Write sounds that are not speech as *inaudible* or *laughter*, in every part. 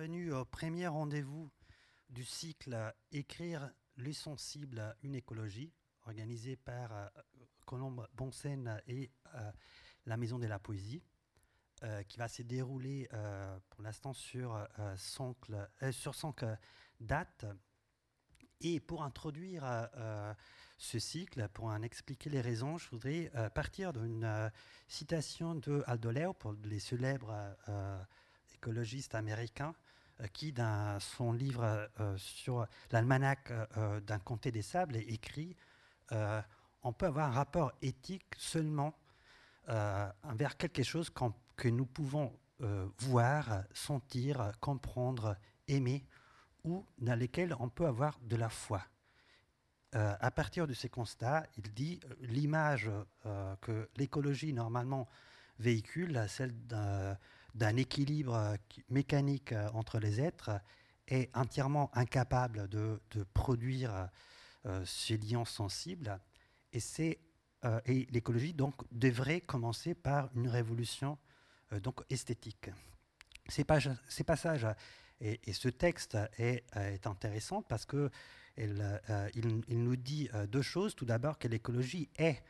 bienvenue au premier rendez-vous du cycle Écrire les sensibles une écologie, organisé par euh, Colombe Bonsen et euh, la Maison de la Poésie, euh, qui va se dérouler pour l'instant sur, sur cinq dates. Et pour introduire ce cycle, pour en expliquer les raisons, je voudrais partir d'une citation de Aldo Leopold, les célèbres écologiste américain euh, qui, dans son livre euh, sur l'almanach euh, d'un comté des sables, écrit on peut avoir un rapport éthique seulement envers quelque chose que nous pouvons voir, sentir, comprendre, aimer, ou dans lesquels on peut avoir de la foi. à partir de ces constats, il dit l'image que l'écologie normalement véhicule, celle d'un équilibre euh, mécanique euh, entre les êtres est entièrement incapable de, produire euh, ces liens sensibles. Et, et l'écologie donc devrait commencer par une révolution donc esthétique. Ces, ces passages et, ce texte est, est, intéressant parce que il, nous dit deux choses. Tout d'abord que l'écologie est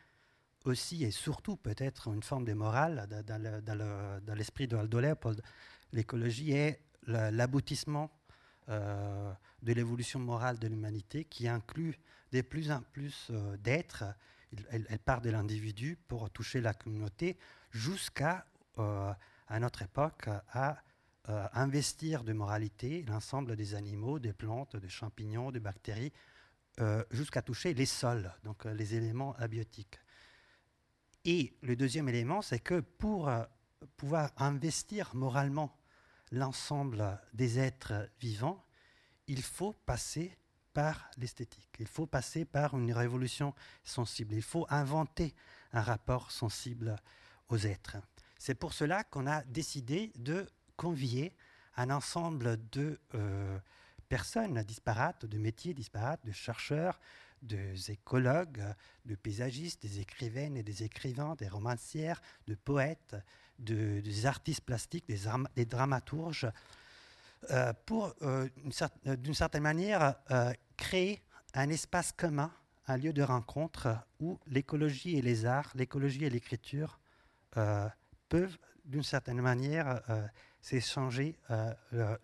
aussi et surtout peut-être une forme de morale dans, l'esprit de Aldo Leopold. L'écologie est l'aboutissement euh, de l'évolution morale de l'humanité qui inclut de plus en plus euh, d'êtres. Elle, part de l'individu pour toucher la communauté jusqu'à, euh, à notre époque, à investir de moralité l'ensemble des animaux, des plantes, des champignons, des bactéries, jusqu'à toucher les sols, donc les éléments abiotiques. Et le deuxième élément, c'est que pour euh, pouvoir investir moralement l'ensemble des êtres vivants, il faut passer par l'esthétique, il faut passer par une révolution sensible, il faut inventer un rapport sensible aux êtres. C'est pour cela qu'on a décidé de convier un ensemble de euh, personnes disparates, de métiers disparates, de chercheurs, des écologues, de paysagistes, des écrivaines et des écrivains, des romancières, de poètes, de, des artistes plastiques, des, dramaturges, euh, pour, euh, euh, d'une certaine manière, créer un espace commun, un lieu de rencontre où l'écologie et les arts, l'écologie et l'écriture peuvent, d'une certaine manière, s'échanger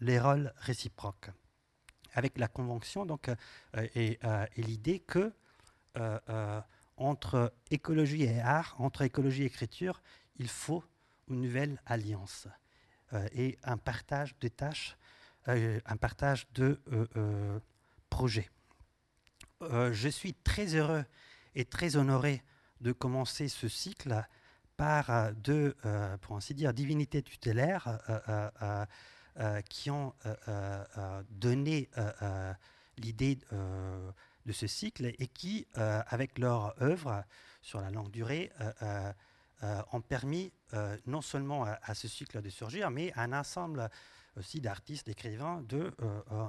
les rôles réciproques avec la Convention donc, euh, euh, et, l'idée que euh, entre écologie et art, entre écologie et écriture, il faut une nouvelle alliance et un partage de tâches, un partage de projets. je suis très heureux et très honoré de commencer ce cycle par deux, pour ainsi dire, divinités tutélaires euh, qui ont euh, euh, donné l'idée de ce cycle et qui, avec leur œuvre sur la longue durée, ont permis non seulement à, ce cycle de surgir, mais à un ensemble aussi d'artistes, d'écrivains, de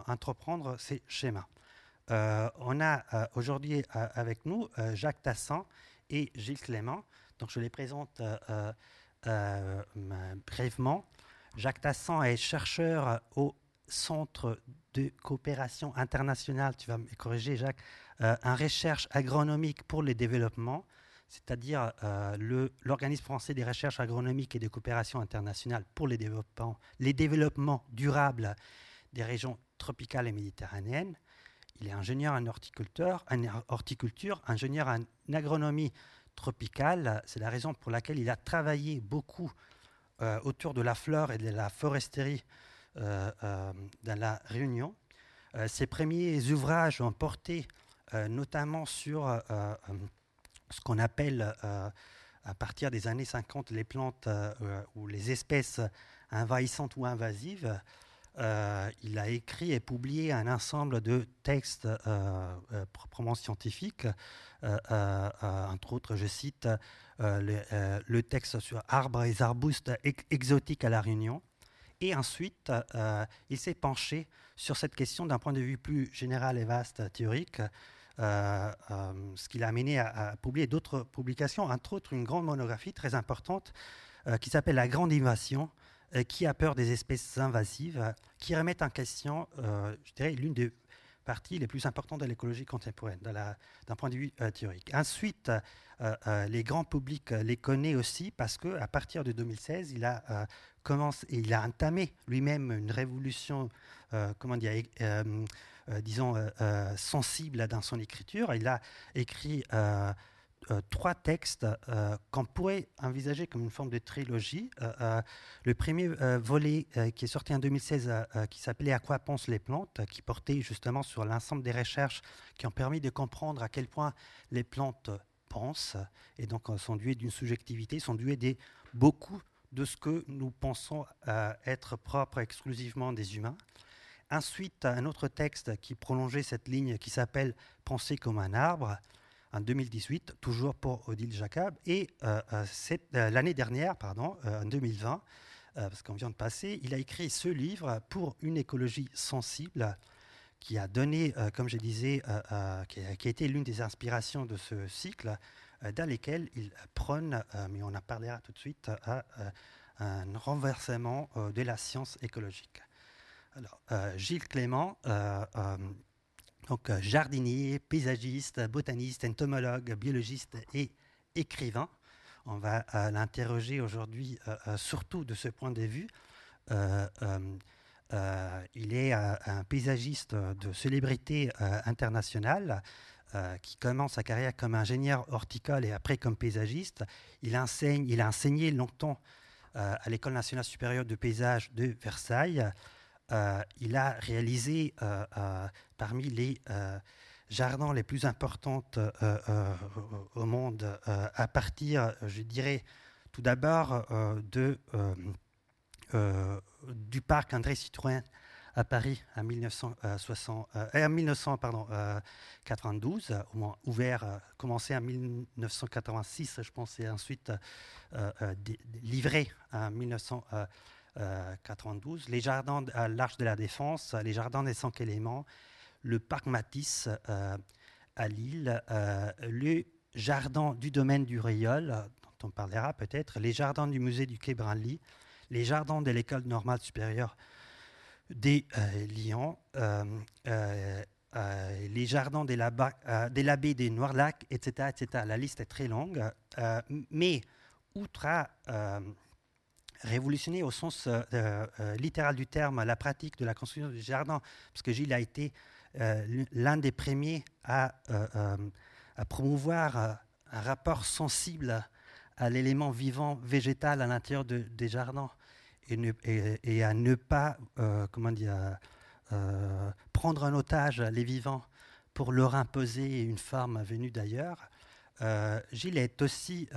entreprendre ces schémas. on a aujourd'hui avec nous Jacques Tassin et Gilles Clément. Donc je les présente brièvement. Jacques Tassan est chercheur au Centre de coopération internationale, tu vas me corriger Jacques, euh, en recherche agronomique pour le développement, c'est-à-dire euh, l'organisme français des recherches agronomiques et de coopération internationale pour les développements, les développements durables des régions tropicales et méditerranéennes. Il est ingénieur en horticulture, en horticulture ingénieur en agronomie tropicale. C'est la raison pour laquelle il a travaillé beaucoup euh, autour de la flore et de la foresterie euh, euh, dans la Réunion. ses premiers ouvrages ont porté notamment sur ce qu'on appelle à partir des années 50 les plantes ou les espèces envahissantes ou invasives. Il a écrit et publié un ensemble de textes proprement scientifiques. entre autres, je cite euh, le, euh, texte sur arbres et arbustes exotiques à La Réunion. Et ensuite, euh, il s'est penché sur cette question d'un point de vue plus général et vaste, théorique, ce qui l'a amené à, publier d'autres publications, entre autres une grande monographie très importante qui s'appelle La Grande Invasion, qui a peur des espèces invasives, qui remettent en question, je dirais, l'une des parties les plus importantes de l'écologie contemporaine, d'un point de vue théorique. Ensuite, les grands publics les connaissent aussi parce qu'à partir de 2016, il a, commencé, il a entamé lui-même une révolution, comment dire, euh, disons, euh, euh, sensible dans son écriture. Il a écrit trois textes qu'on pourrait envisager comme une forme de trilogie. le premier volet qui est sorti en 2016, qui s'appelait À quoi pensent les plantes, qui portait justement sur l'ensemble des recherches qui ont permis de comprendre à quel point les plantes pensent, et donc sont duées d'une subjectivité, sont duées des beaucoup de ce que nous pensons être propre exclusivement des humains. Ensuite, un autre texte qui prolongeait cette ligne qui s'appelle Penser comme un arbre en 2018, toujours pour Odile Jacob. Et euh, euh, euh, l'année dernière, pardon, en 2020, parce qu'on vient de passer, il a écrit ce livre pour une écologie sensible qui a donné, comme je disais, qui a, été l'une des inspirations de ce cycle, dans lesquels il prône, mais on en parlera tout de suite, un renversement de la science écologique. Alors, Gilles Clément, donc jardinier, paysagiste, botaniste, entomologue, biologiste et écrivain. On va l'interroger aujourd'hui surtout de ce point de vue. il est un paysagiste de célébrité internationale. qui commence sa carrière comme ingénieur horticole et après comme paysagiste. Il, enseigne, il a enseigné longtemps à l'École nationale supérieure de paysage de Versailles. Euh, il a réalisé euh, euh, parmi les jardins les plus importants au monde à partir, je dirais, tout d'abord du parc André Citroën à Paris en, 1992, au moins ouvert, commencé en 1986, je pense, et ensuite livré en 1992. 92, euh, les jardins à l'Arche de la Défense, les jardins des cinq éléments, le parc Matisse euh, à Lille, euh, le jardin du domaine du Riol, dont on parlera peut-être, les jardins du musée du Quai Branly, les jardins de l'école normale supérieure des Lyon, les jardins de l'abbé des Noirs-Lacs, etc., etc. La liste est très longue. mais outre révolutionner au sens euh, euh, littéral du terme la pratique de la construction du jardin, parce que Gilles a été euh, l'un des premiers à, promouvoir un rapport sensible à l'élément vivant végétal à l'intérieur des jardins et, à ne pas comment dire, prendre en otage les vivants pour leur imposer une forme venue d'ailleurs. Gilles est aussi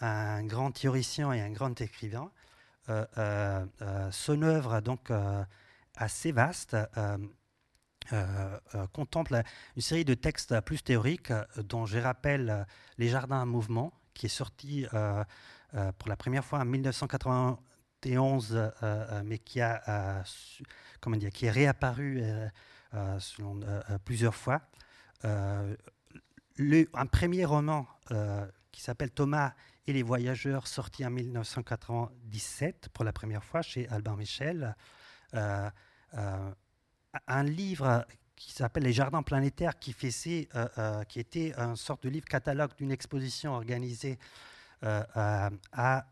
un grand théoricien et un grand écrivain. Euh, euh, euh, son œuvre, donc assez vaste, contemple une série de textes plus théoriques, dont je rappelle Les Jardins en mouvement, qui est sorti pour la première fois en 1991, mais qui, a, comment dire, qui est réapparu plusieurs fois. Un premier roman qui s'appelle Thomas et Les Voyageurs, sorti en 1997 pour la première fois chez Albin Michel. Euh, euh, un livre qui s'appelle Les Jardins planétaires, qui, fait euh, qui était une sorte de livre catalogue d'une exposition organisée à, à,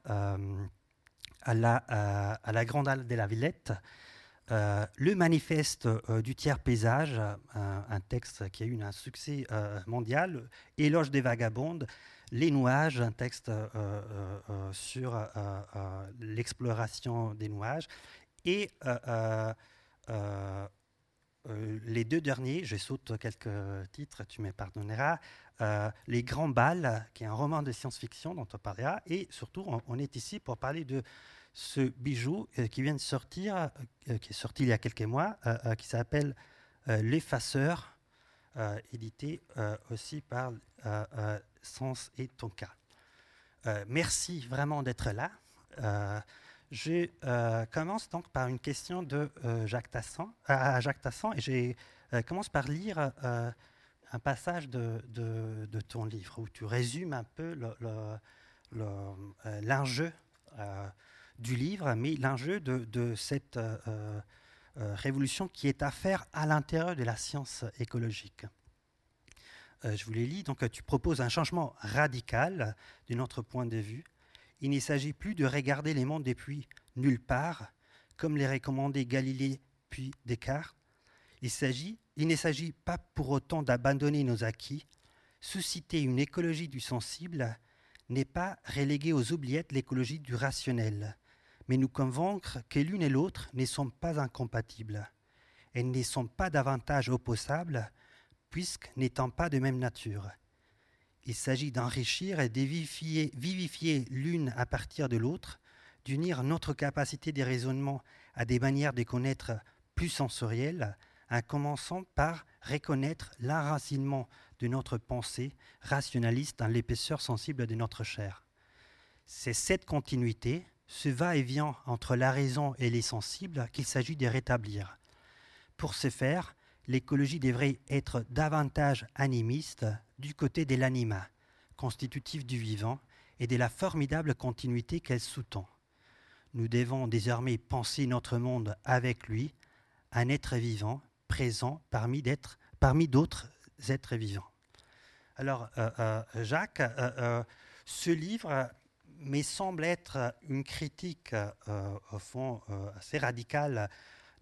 la, à, la, Grande Halle de la Villette. le manifeste du tiers paysage, un, texte qui a eu un succès mondial, Éloge des vagabondes, les nuages, un texte euh, euh, euh, sur l'exploration des nuages. Et les deux derniers, je saute quelques titres, tu me pardonneras. les Grands Balles, qui est un roman de science-fiction dont on parlera. Et surtout, on, est ici pour parler de ce bijou qui vient de sortir, qui est sorti il y a quelques mois, qui s'appelle L'Effaceur, édité aussi par Sens et ton cas. Euh, merci vraiment d'être là. Euh, je euh, commence donc par une question de Jacques Tassan, à Jacques Tassan et je commence par lire un passage de, ton livre où tu résumes un peu l'enjeu du livre, mais l'enjeu de, cette révolution qui est à faire à l'intérieur de la science écologique. Je vous les lis. Donc, tu proposes un changement radical de notre point de vue. Il ne s'agit plus de regarder les mondes depuis nulle part, comme les recommandait Galilée puis Descartes. Il, il ne s'agit pas pour autant d'abandonner nos acquis. Susciter une écologie du sensible n'est pas reléguer aux oubliettes l'écologie du rationnel, mais nous convaincre que l'une et l'autre ne sont pas incompatibles. Elles ne sont pas davantage opposables, puisque n'étant pas de même nature. Il s'agit d'enrichir et de vivifier l'une à partir de l'autre, d'unir notre capacité de raisonnement à des manières de connaître plus sensorielles, en commençant par reconnaître l'enracinement de notre pensée rationaliste dans l'épaisseur sensible de notre chair. C'est cette continuité, ce va-et-vient entre la raison et les sensibles qu'il s'agit de rétablir. Pour ce faire, l'écologie devrait être davantage animiste du côté de l'anima, constitutif du vivant, et de la formidable continuité qu'elle sous-tend. Nous devons désormais penser notre monde avec lui, un être vivant, présent parmi d'autres êtres vivants. Alors, euh, euh, Jacques, euh, ce livre me semble être une critique, au fond, assez radicale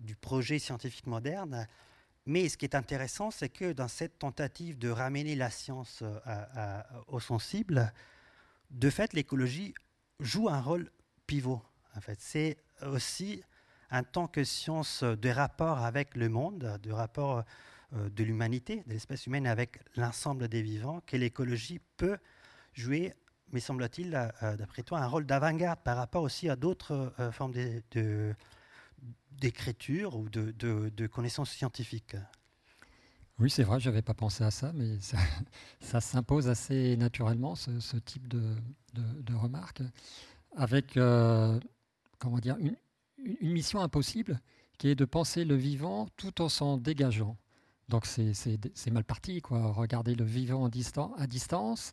du projet scientifique moderne. Mais ce qui est intéressant, c'est que dans cette tentative de ramener la science au sensible, de fait, l'écologie joue un rôle pivot. En fait, c'est aussi en tant que science de rapport avec le monde, de rapport euh, de l'humanité, de l'espèce humaine avec l'ensemble des vivants, que l'écologie peut jouer, me semble-t-il, euh, d'après toi, un rôle d'avant-garde par rapport aussi à d'autres euh, formes d'écriture ou de, connaissances scientifiques. Oui, c'est vrai, je n'avais pas pensé à ça, mais *laughs* ça, s'impose assez naturellement, ce, type de, de, remarques, avec comment dire, une, mission impossible qui est de penser le vivant tout en s'en dégageant. Donc c'est mal parti, quoi. Regarder le vivant à distance,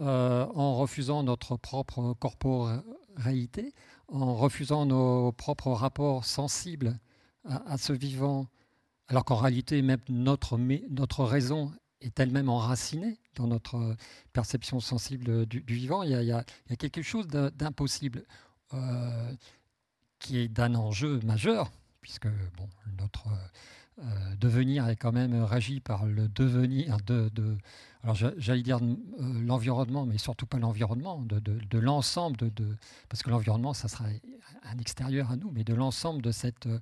euh, en refusant notre propre corporalité, en refusant nos propres rapports sensibles à, ce vivant, alors qu'en réalité, même notre, notre raison est elle-même enracinée dans notre perception sensible du, vivant. Il y, a, quelque chose d'impossible. Euh, qui est d'un enjeu majeur, puisque bon, notre euh, devenir est quand même régi par le devenir de, alors j'allais dire euh, l'environnement, mais surtout pas l'environnement, de, l'ensemble de, parce que l'environnement, ça sera un extérieur à nous, mais de l'ensemble de cette euh,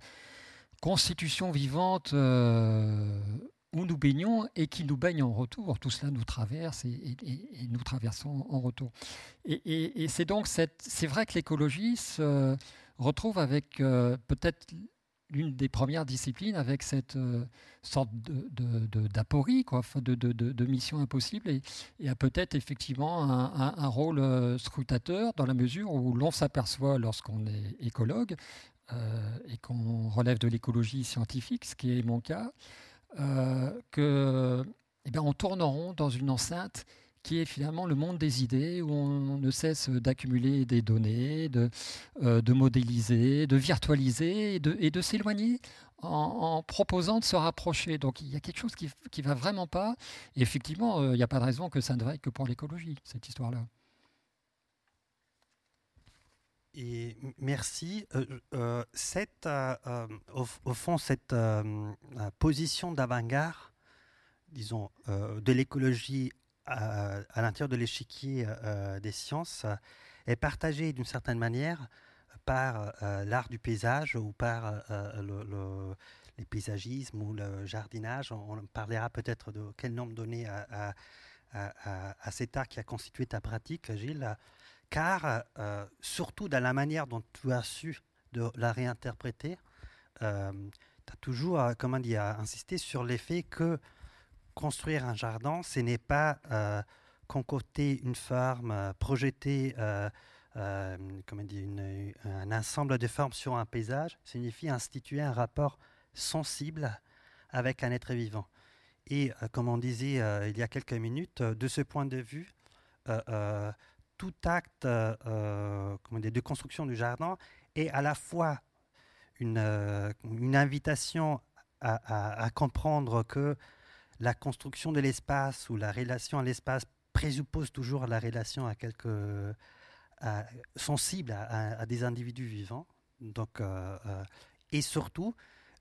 constitution vivante où nous baignons et qui nous baigne en retour. Tout cela nous traverse et, nous traversons en retour. Et, c'est donc c'est vrai que l'écologie se retrouve avec peut-être l'une des premières disciplines avec cette euh, sorte d'aporie, de, de, de, mission impossible, et, a peut-être effectivement un, rôle euh, scrutateur dans la mesure où l'on s'aperçoit lorsqu'on est écologue et qu'on relève de l'écologie scientifique, ce qui est mon cas, que eh bien, on tourne rond dans une enceinte qui est finalement le monde des idées, où on ne cesse d'accumuler des données, de, euh, modéliser, de virtualiser et de, et de s'éloigner en, proposant de se rapprocher. Donc il y a quelque chose qui ne va vraiment pas. Et effectivement, euh, il n'y a pas de raison que ça ne vaille que pour l'écologie, cette histoire-là. Et merci. Euh, cette, au, au, fond, cette position d'avant-garde, disons, de l'écologie à, l'intérieur de l'échiquier euh, des sciences est partagée d'une certaine manière par euh, l'art du paysage ou par euh, le, les paysagismes ou le jardinage. On, parlera peut-être de quel nombre donné à, à, cet art qui a constitué ta pratique, Gilles, car surtout dans la manière dont tu as su de la réinterpréter, tu as toujours, comment dire, insisté sur l'effet que construire un jardin, ce n'est pas euh, concocter une forme, euh, projeter euh, comment dire, un ensemble de formes sur un paysage, signifie instituer un rapport sensible avec un être vivant. Et comme on disait il y a quelques minutes, de ce point de vue, tout acte de construction du jardin est à la fois une invitation à, comprendre que la construction de l'espace ou la relation à l'espace présuppose toujours la relation à quelque sensible à, des individus vivants. Donc, euh, euh, et surtout,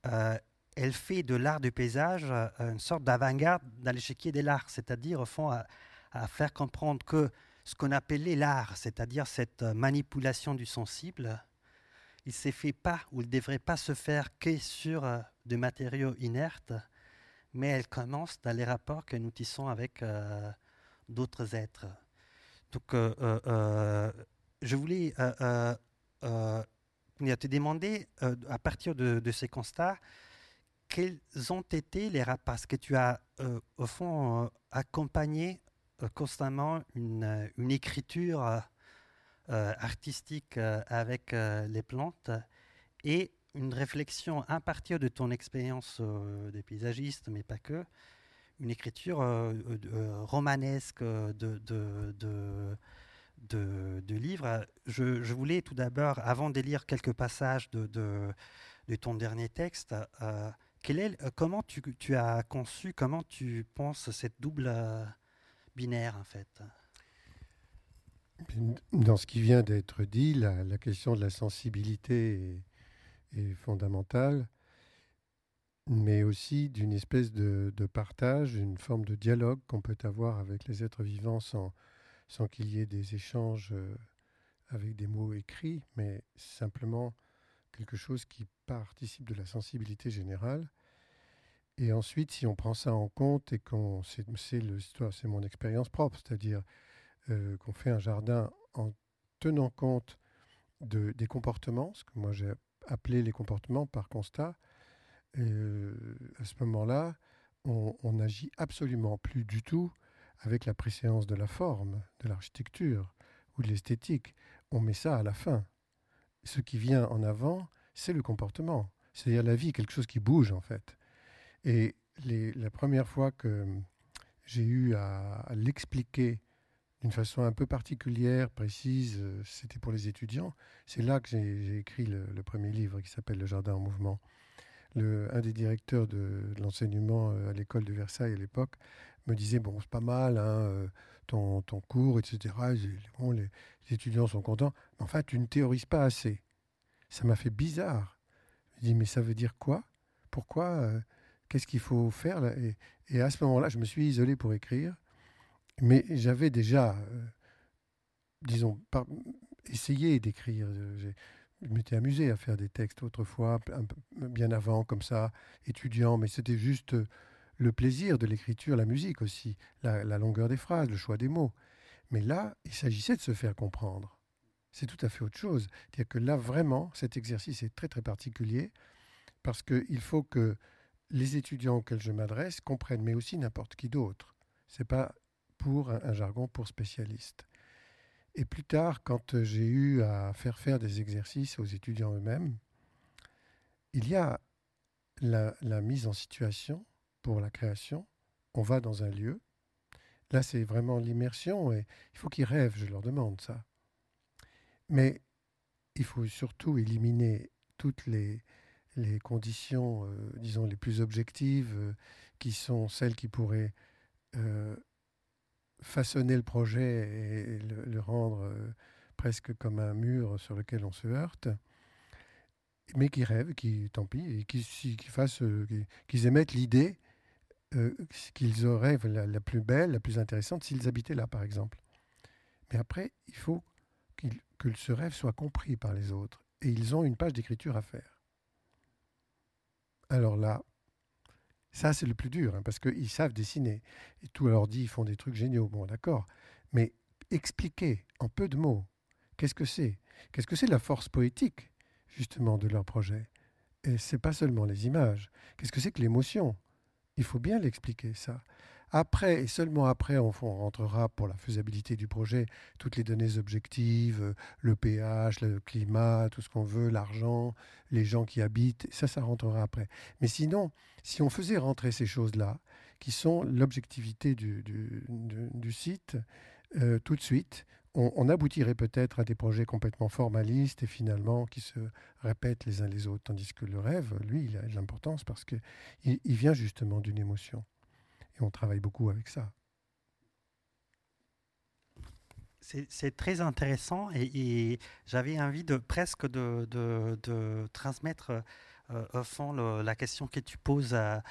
euh, elle fait de l'art du paysage une sorte d'avant-garde dans l'échiquier de l'art, c'est-à-dire au fond à, faire comprendre que ce qu'on appelait l'art, c'est-à-dire cette manipulation du sensible, il s'est fait pas ou il ne devrait pas se faire que sur des matériaux inertes, mais elle commence dans les rapports que nous tissons avec d'autres êtres. Donc, euh, euh, euh, je voulais te demander, à partir de, ces constats, quels ont été les rapports? Parce que tu as, au fond, accompagné constamment une, une écriture artistique avec les plantes? Et une réflexion à partir de ton expérience des paysagistes, mais pas que, une écriture euh, euh, romanesque de, livres. Je, voulais tout d'abord, avant de lire quelques passages de, ton dernier texte, euh, comment tu, as conçu, comment tu penses cette double binaire en fait? Dans ce qui vient d'être dit, la, question de la sensibilité est fondamentale mais aussi d'une espèce de, partage, une forme de dialogue qu'on peut avoir avec les êtres vivants sans, sans qu'il y ait des échanges euh, avec des mots écrits, mais simplement quelque chose qui participe de la sensibilité générale. Et ensuite, si on prend ça en compte et qu'on c'est c'est mon expérience propre, c'est-à-dire euh, qu'on fait un jardin en tenant compte de, des comportements, ce que moi j'ai appelé les comportements par constat, euh, à ce moment-là, on n'agit absolument plus du tout avec la préséance de la forme, de l'architecture ou de l'esthétique. On met ça à la fin. Ce qui vient en avant, c'est le comportement. C'est-à-dire la vie, quelque chose qui bouge en fait. Et la première fois que j'ai eu à, l'expliquer d'une façon un peu particulière, précise, euh, c'était pour les étudiants. C'est là que j'ai écrit le, premier livre qui s'appelle Le Jardin en mouvement le, un des directeurs de, l'enseignement euh, à l'école de Versailles à l'époque me disait Bon, c'est pas mal, hein, euh, ton, ton, cours, etc. Les, étudiants sont contents. Mais enfin, tu ne théorises pas assez. Ça m'a fait bizarre. Je me dis Mais ça veut dire quoi? Pourquoi Qu'est-ce qu'il faut faire là? Et, et, à ce moment-là, je me suis isolé pour écrire. Mais j'avais déjà, disons, essayé d'écrire je m'étais amusé à faire des textes autrefois, bien avant, comme ça, étudiant, mais c'était juste euh, le plaisir de l'écriture, la musique aussi, la, longueur des phrases, le choix des mots. Mais là, il s'agissait de se faire comprendre. C'est tout à fait autre chose. C'est-à-dire que là, vraiment, cet exercice est très très particulier parce qu'il faut que les étudiants auxquels je m'adresse comprennent, mais aussi n'importe qui d'autre. Ce n'est pas pour un jargon pour spécialistes. Et plus tard, quand euh, j'ai eu à faire faire des exercices aux étudiants eux-mêmes, il y a la, mise en situation pour la création. On va dans un lieu. Là, c'est vraiment l'immersion et il faut qu'ils rêvent, je leur demande ça. Mais il faut surtout éliminer toutes les, les conditions, euh, disons, les plus objectives, euh, qui sont celles qui pourraient façonner le projet et le, rendre euh, presque comme un mur sur lequel on se heurte, mais qui rêvent, qui, tant pis, et qui, qui fassent, euh, qu'ils émettent l'idée euh, qu'ils auraient la, plus belle, la plus intéressante s'ils habitaient là, par exemple. Mais après, il faut que ce rêve soit compris par les autres, et ils ont une page d'écriture à faire. Alors là, ça, c'est le plus dur, hein, parce qu'ils savent dessiner. Et tout leur dit, ils font des trucs géniaux. Bon, d'accord. Mais expliquer en peu de mots, qu'est-ce que c'est? Qu'est-ce que c'est la force poétique, justement, de leur projet? Et c'est pas seulement les images. Qu'est-ce que c'est que l'émotion? Il faut bien l'expliquer, ça. Après, et seulement après, on, rentrera pour la faisabilité du projet, toutes les données objectives, euh, le pH, le climat, tout ce qu'on veut, l'argent, les gens qui habitent, ça, ça rentrera après. Mais sinon, si on faisait rentrer ces choses-là, qui sont l'objectivité du, site, euh, tout de suite, on, aboutirait peut-être à des projets complètement formalistes et finalement qui se répètent les uns les autres. Tandis que le rêve, lui, il a de l'importance parce qu'il il vient justement d'une émotion. On travaille beaucoup avec ça. C'est très intéressant et, j'avais envie de presque de, transmettre euh, au fond la question que tu poses à,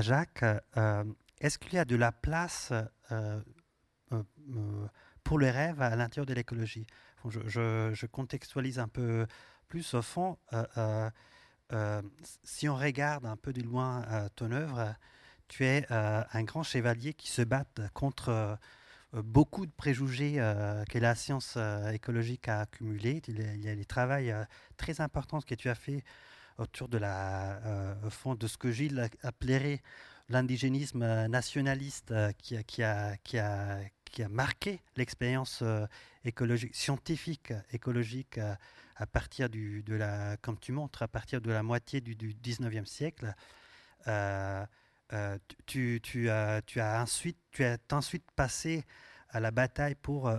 Jacques. Euh, est-ce qu'il y a de la place euh, pour le rêve à l'intérieur de l'écologie? je, contextualise un peu plus au fond. Si on regarde un peu de loin ton œuvre, tu es un grand chevalier qui se bat contre beaucoup de préjugés que la science écologique a accumulés. Il y a des travaux très importants que tu as fait autour de ce que Gilles appellerait l'indigénisme nationaliste qui, a, marqué l'expérience euh, scientifique écologique euh, à, partir de la, comme tu montres, à partir de la moitié du, du 19e siècle. Euh, tu, tu, as, ensuite, passé à la bataille pour,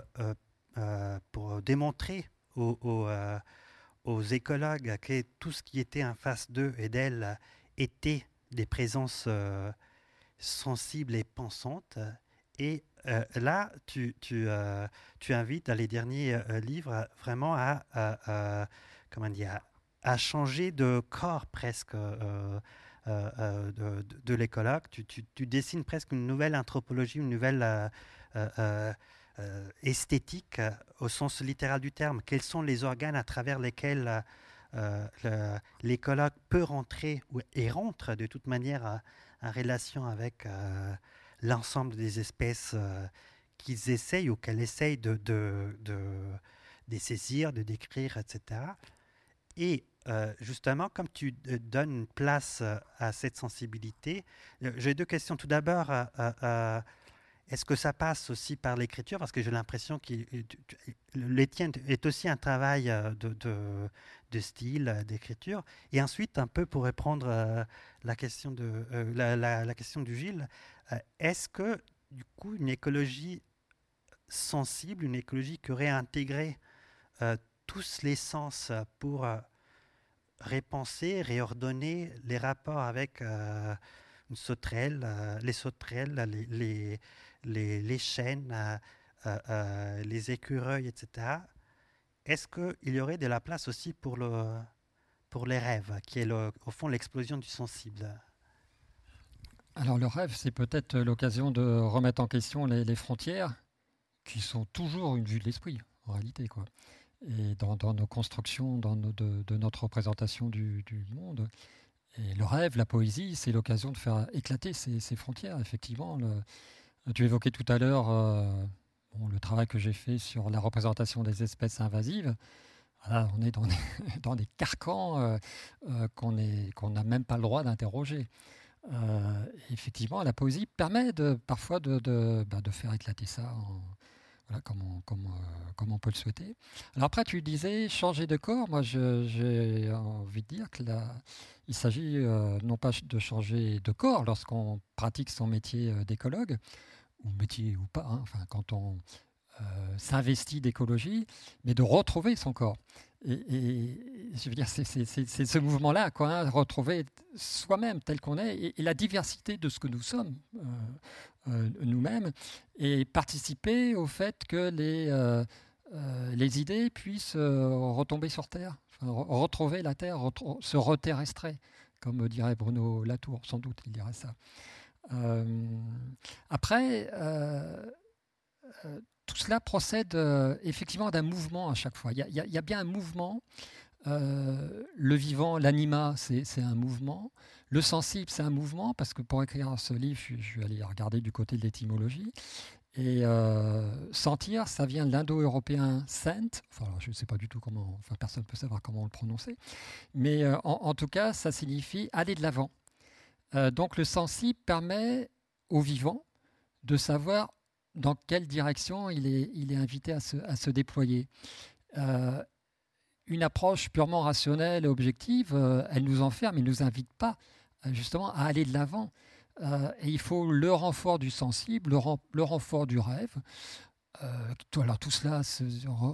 pour démontrer aux, écologues que tout ce qui était en face d'eux et d'elles était des présences sensibles et pensantes. Et euh, là, tu, tu, euh, invites les derniers euh, livres vraiment à, comment dire, à changer de corps presque de, de, l'écologue. Tu, dessines presque une nouvelle anthropologie, une nouvelle esthétique au sens littéral du terme. Quels sont les organes à travers lesquels l'écologue peut rentrer et rentre de toute manière en relation avec l'ensemble des espèces euh, qu'ils essayent ou qu'elles essayent de, de, de, saisir, de décrire, etc. Et euh, justement, comme tu euh, donnes place à cette sensibilité, j'ai deux questions. Tout d'abord, est-ce que ça passe aussi par l'écriture? Parce que j'ai l'impression que l'étienne est aussi un travail de, style, d'écriture. Et ensuite, un peu pour répondre la question, de, la, question du Gilles, euh, est-ce que, du coup, une écologie sensible, une écologie qui aurait intégré euh, tous les sens pour euh, répenser, réordonner les rapports avec une sauterelle, les sauterelles, les, les, les, chênes, les écureuils, etc. Est-ce qu'il y aurait de la place aussi pour, le, pour les rêves, qui est au fond l'explosion du sensible? Alors le rêve, c'est peut-être l'occasion de remettre en question les, frontières qui sont toujours une vue de l'esprit, en réalité. Quoi. Et dans, nos constructions, dans de, notre représentation du, monde. Et le rêve, la poésie, c'est l'occasion de faire éclater ces, frontières, effectivement. tu évoquais tout à l'heure euh, le travail que j'ai fait sur la représentation des espèces invasives. on est *laughs* dans des, carcans euh, euh, qu'on n'a même pas le droit d'interroger. Euh, effectivement, la poésie permet de, parfois de, de, bah, faire éclater ça euh, comme, on, peut le souhaiter. Alors après, tu disais changer de corps. Moi, j'ai envie de dire qu'il il s'agit euh, non pas de changer de corps lorsqu'on pratique son métier d'écologue, ou métier ou pas, hein, enfin, quand on s'investit d'écologie, mais de retrouver son corps. Et, je veux dire, c'est ce mouvement-là, hein, retrouver soi-même tel qu'on est et, la diversité de ce que nous sommes euh, euh, nous-mêmes et participer au fait que les, euh, les idées puissent retomber sur Terre, retrouver la Terre, se reterrestrer, comme dirait Bruno Latour, sans doute, il dirait ça. après, tout cela procède euh, effectivement d'un mouvement à chaque fois. Il y, a, bien un mouvement. Euh, le vivant, l'anima, c'est un mouvement. Le sensible, c'est un mouvement, parce que pour écrire ce livre, je, suis allé regarder du côté de l'étymologie. Et euh, sentir, ça vient de l'indo-européen sent. Je ne sais pas du tout comment, enfin, personne ne peut savoir comment on le prononcer. Mais en, en, tout cas, ça signifie aller de l'avant. donc le sensible permet au vivant de savoir dans quelle direction il est, il est invité à se, à se déployer. Euh, une approche purement rationnelle et objective, euh, elle nous enferme, elle ne nous invite pas euh, justement à aller de l'avant. et il faut le renfort du sensible, le, le renfort du rêve, alors tout cela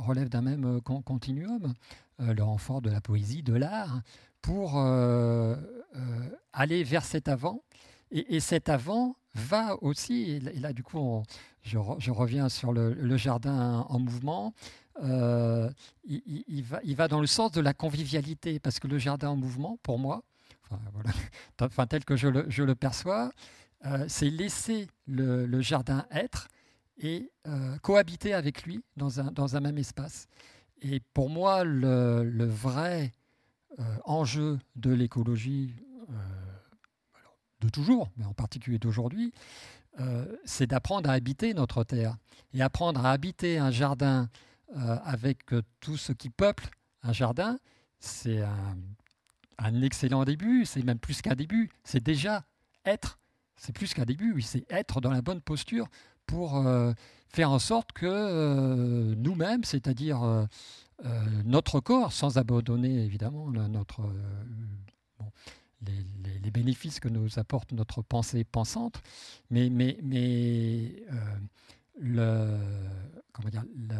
relève d'un même continuum, le renfort de la poésie, de l'art, pour aller vers cet avant. Et, cet avant va aussi, et là, du coup je, reviens sur le, jardin en mouvement, il, va, il va dans le sens de la convivialité, parce que le jardin en mouvement, pour moi, enfin, *laughs* tel que je le, perçois, euh, c'est laisser le, jardin être et euh, cohabiter avec lui dans un, même espace. Et pour moi, le, vrai euh, enjeu de l'écologie, de toujours, mais en particulier d'aujourd'hui, c'est d'apprendre à habiter notre terre. Et apprendre à habiter un jardin avec tout ce qui peuple un jardin, c'est un excellent début, c'est même plus qu'un début, c'est déjà être, c'est plus qu'un début, oui, c'est être dans la bonne posture pour euh, faire en sorte que euh, nous-mêmes, c'est-à-dire euh, notre corps, sans abandonner évidemment notre, les, bénéfices que nous apporte notre pensée pensante, mais, mais le, comment dire, le,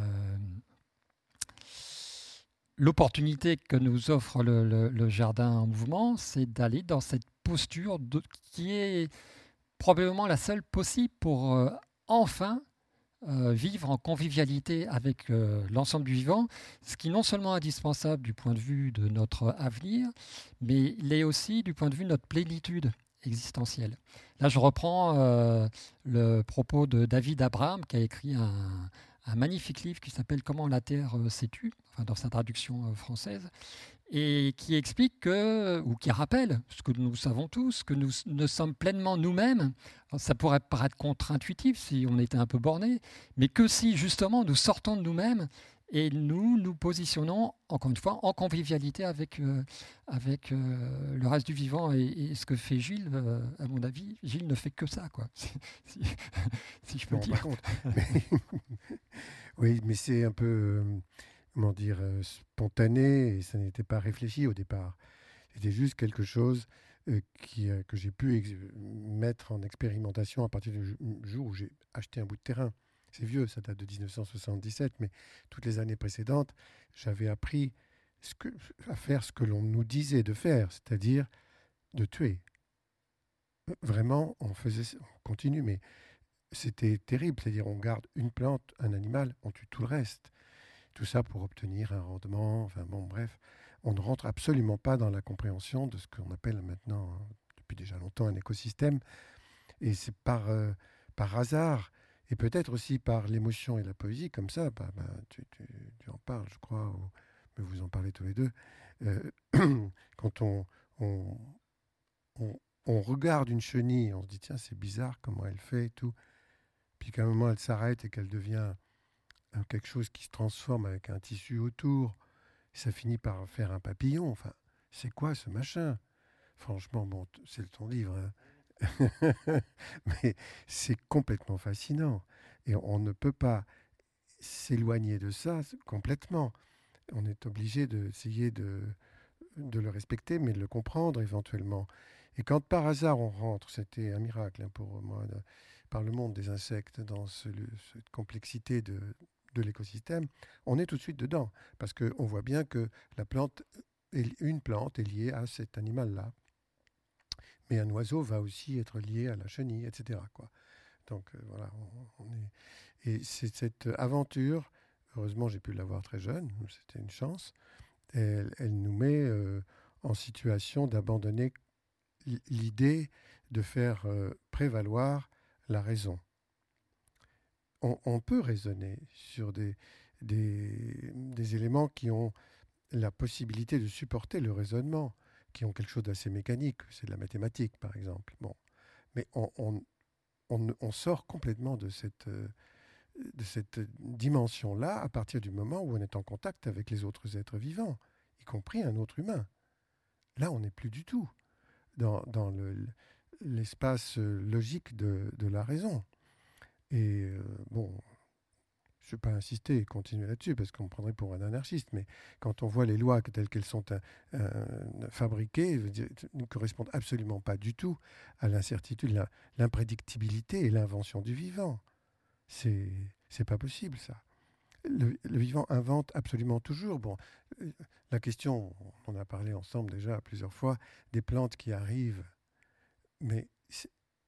l'opportunité que nous offre le, jardin en mouvement, c'est d'aller dans cette posture qui est probablement la seule possible pour euh, enfin euh, vivre en convivialité avec euh, l'ensemble du vivant, ce qui est non seulement indispensable du point de vue de notre avenir, mais l'est aussi du point de vue de notre plénitude existentielle. Là, je reprends le propos de David Abraham, qui a écrit un, magnifique livre qui s'appelle Comment la Terre euh, s'est tue, dans sa traduction euh, française, et qui explique que, ou qui rappelle ce que nous savons tous, que nous ne sommes pleinement nous-mêmes. Ça pourrait paraître contre-intuitif si on était un peu borné, mais que si justement nous sortons de nous-mêmes et nous nous positionnons, encore une fois, en convivialité avec, euh, avec le reste du vivant. Et, ce que fait Gilles, à mon avis, Gilles ne fait que ça, quoi, *laughs* si, je peux dire. *laughs* Oui, mais c'est un peu, euh, comment dire, euh, spontané et ça n'était pas réfléchi au départ. C'était juste quelque chose euh, qui, que j'ai pu mettre en expérimentation à partir du jour où j'ai acheté un bout de terrain. C'est vieux, ça date de 1977, mais toutes les années précédentes, j'avais appris à faire ce que l'on nous disait de faire, c'est-à-dire de tuer. Vraiment, on faisait, on continue, mais c'était terrible. C'est-à-dire, on garde une plante, un animal, on tue tout le reste. Tout ça pour obtenir un rendement. Enfin, bon, bref, on ne rentre absolument pas dans la compréhension de ce qu'on appelle maintenant, hein, depuis déjà longtemps, un écosystème. Et c'est par, euh, par hasard, et peut-être aussi par l'émotion et la poésie, comme ça, bah, bah, tu, en parles, je crois, mais vous en parlez tous les deux. Euh, *clears throat* quand on, on, on, regarde une chenille, on se dit, tiens, c'est bizarre comment elle fait et tout puis qu'à un moment elle s'arrête et qu'elle devient euh, quelque chose qui se transforme avec un tissu autour, ça finit par faire un papillon. Enfin, c'est quoi ce machin? Franchement, bon, c'est ton livre, hein. *laughs* mais c'est complètement fascinant. Et on ne peut pas s'éloigner de ça complètement. On est obligé d'essayer de, de le respecter, mais de le comprendre éventuellement. Et quand par hasard on rentre, c'était un miracle hein, pour moi, par le monde des insectes, dans cette complexité de, de l'écosystème, on est tout de suite dedans. Parce qu'on voit bien que la plante, une plante est liée à cet animal-là. Mais un oiseau va aussi être lié à la chenille, etc. Donc euh, voilà, on, est... Et c'est cette aventure, heureusement j'ai pu l'avoir très jeune, c'était une chance, elle, nous met euh, en situation d'abandonner l'idée de faire euh, prévaloir la raison. On, peut raisonner sur des, éléments qui ont la possibilité de supporter le raisonnement, qui ont quelque chose d'assez mécanique, c'est de la mathématique par exemple. Bon. Mais on, sort complètement de cette, de cette dimension-là à partir du moment où on est en contact avec les autres êtres vivants, y compris un autre humain. Là, on n'est plus du tout dans, dans le, l'espace euh, logique de, la raison. Et euh, bon, je ne vais pas insister et continuer là-dessus parce qu'on me prendrait pour un anarchiste, mais quand on voit les lois telles qu'elles sont euh, fabriquées, ne correspondent absolument pas du tout à l'incertitude, l'imprédictibilité et l'invention du vivant. C'est C'est pas possible, ça. Le, vivant invente absolument toujours. Bon, euh, la question, on a parlé ensemble déjà plusieurs fois, des plantes qui arrivent. Mais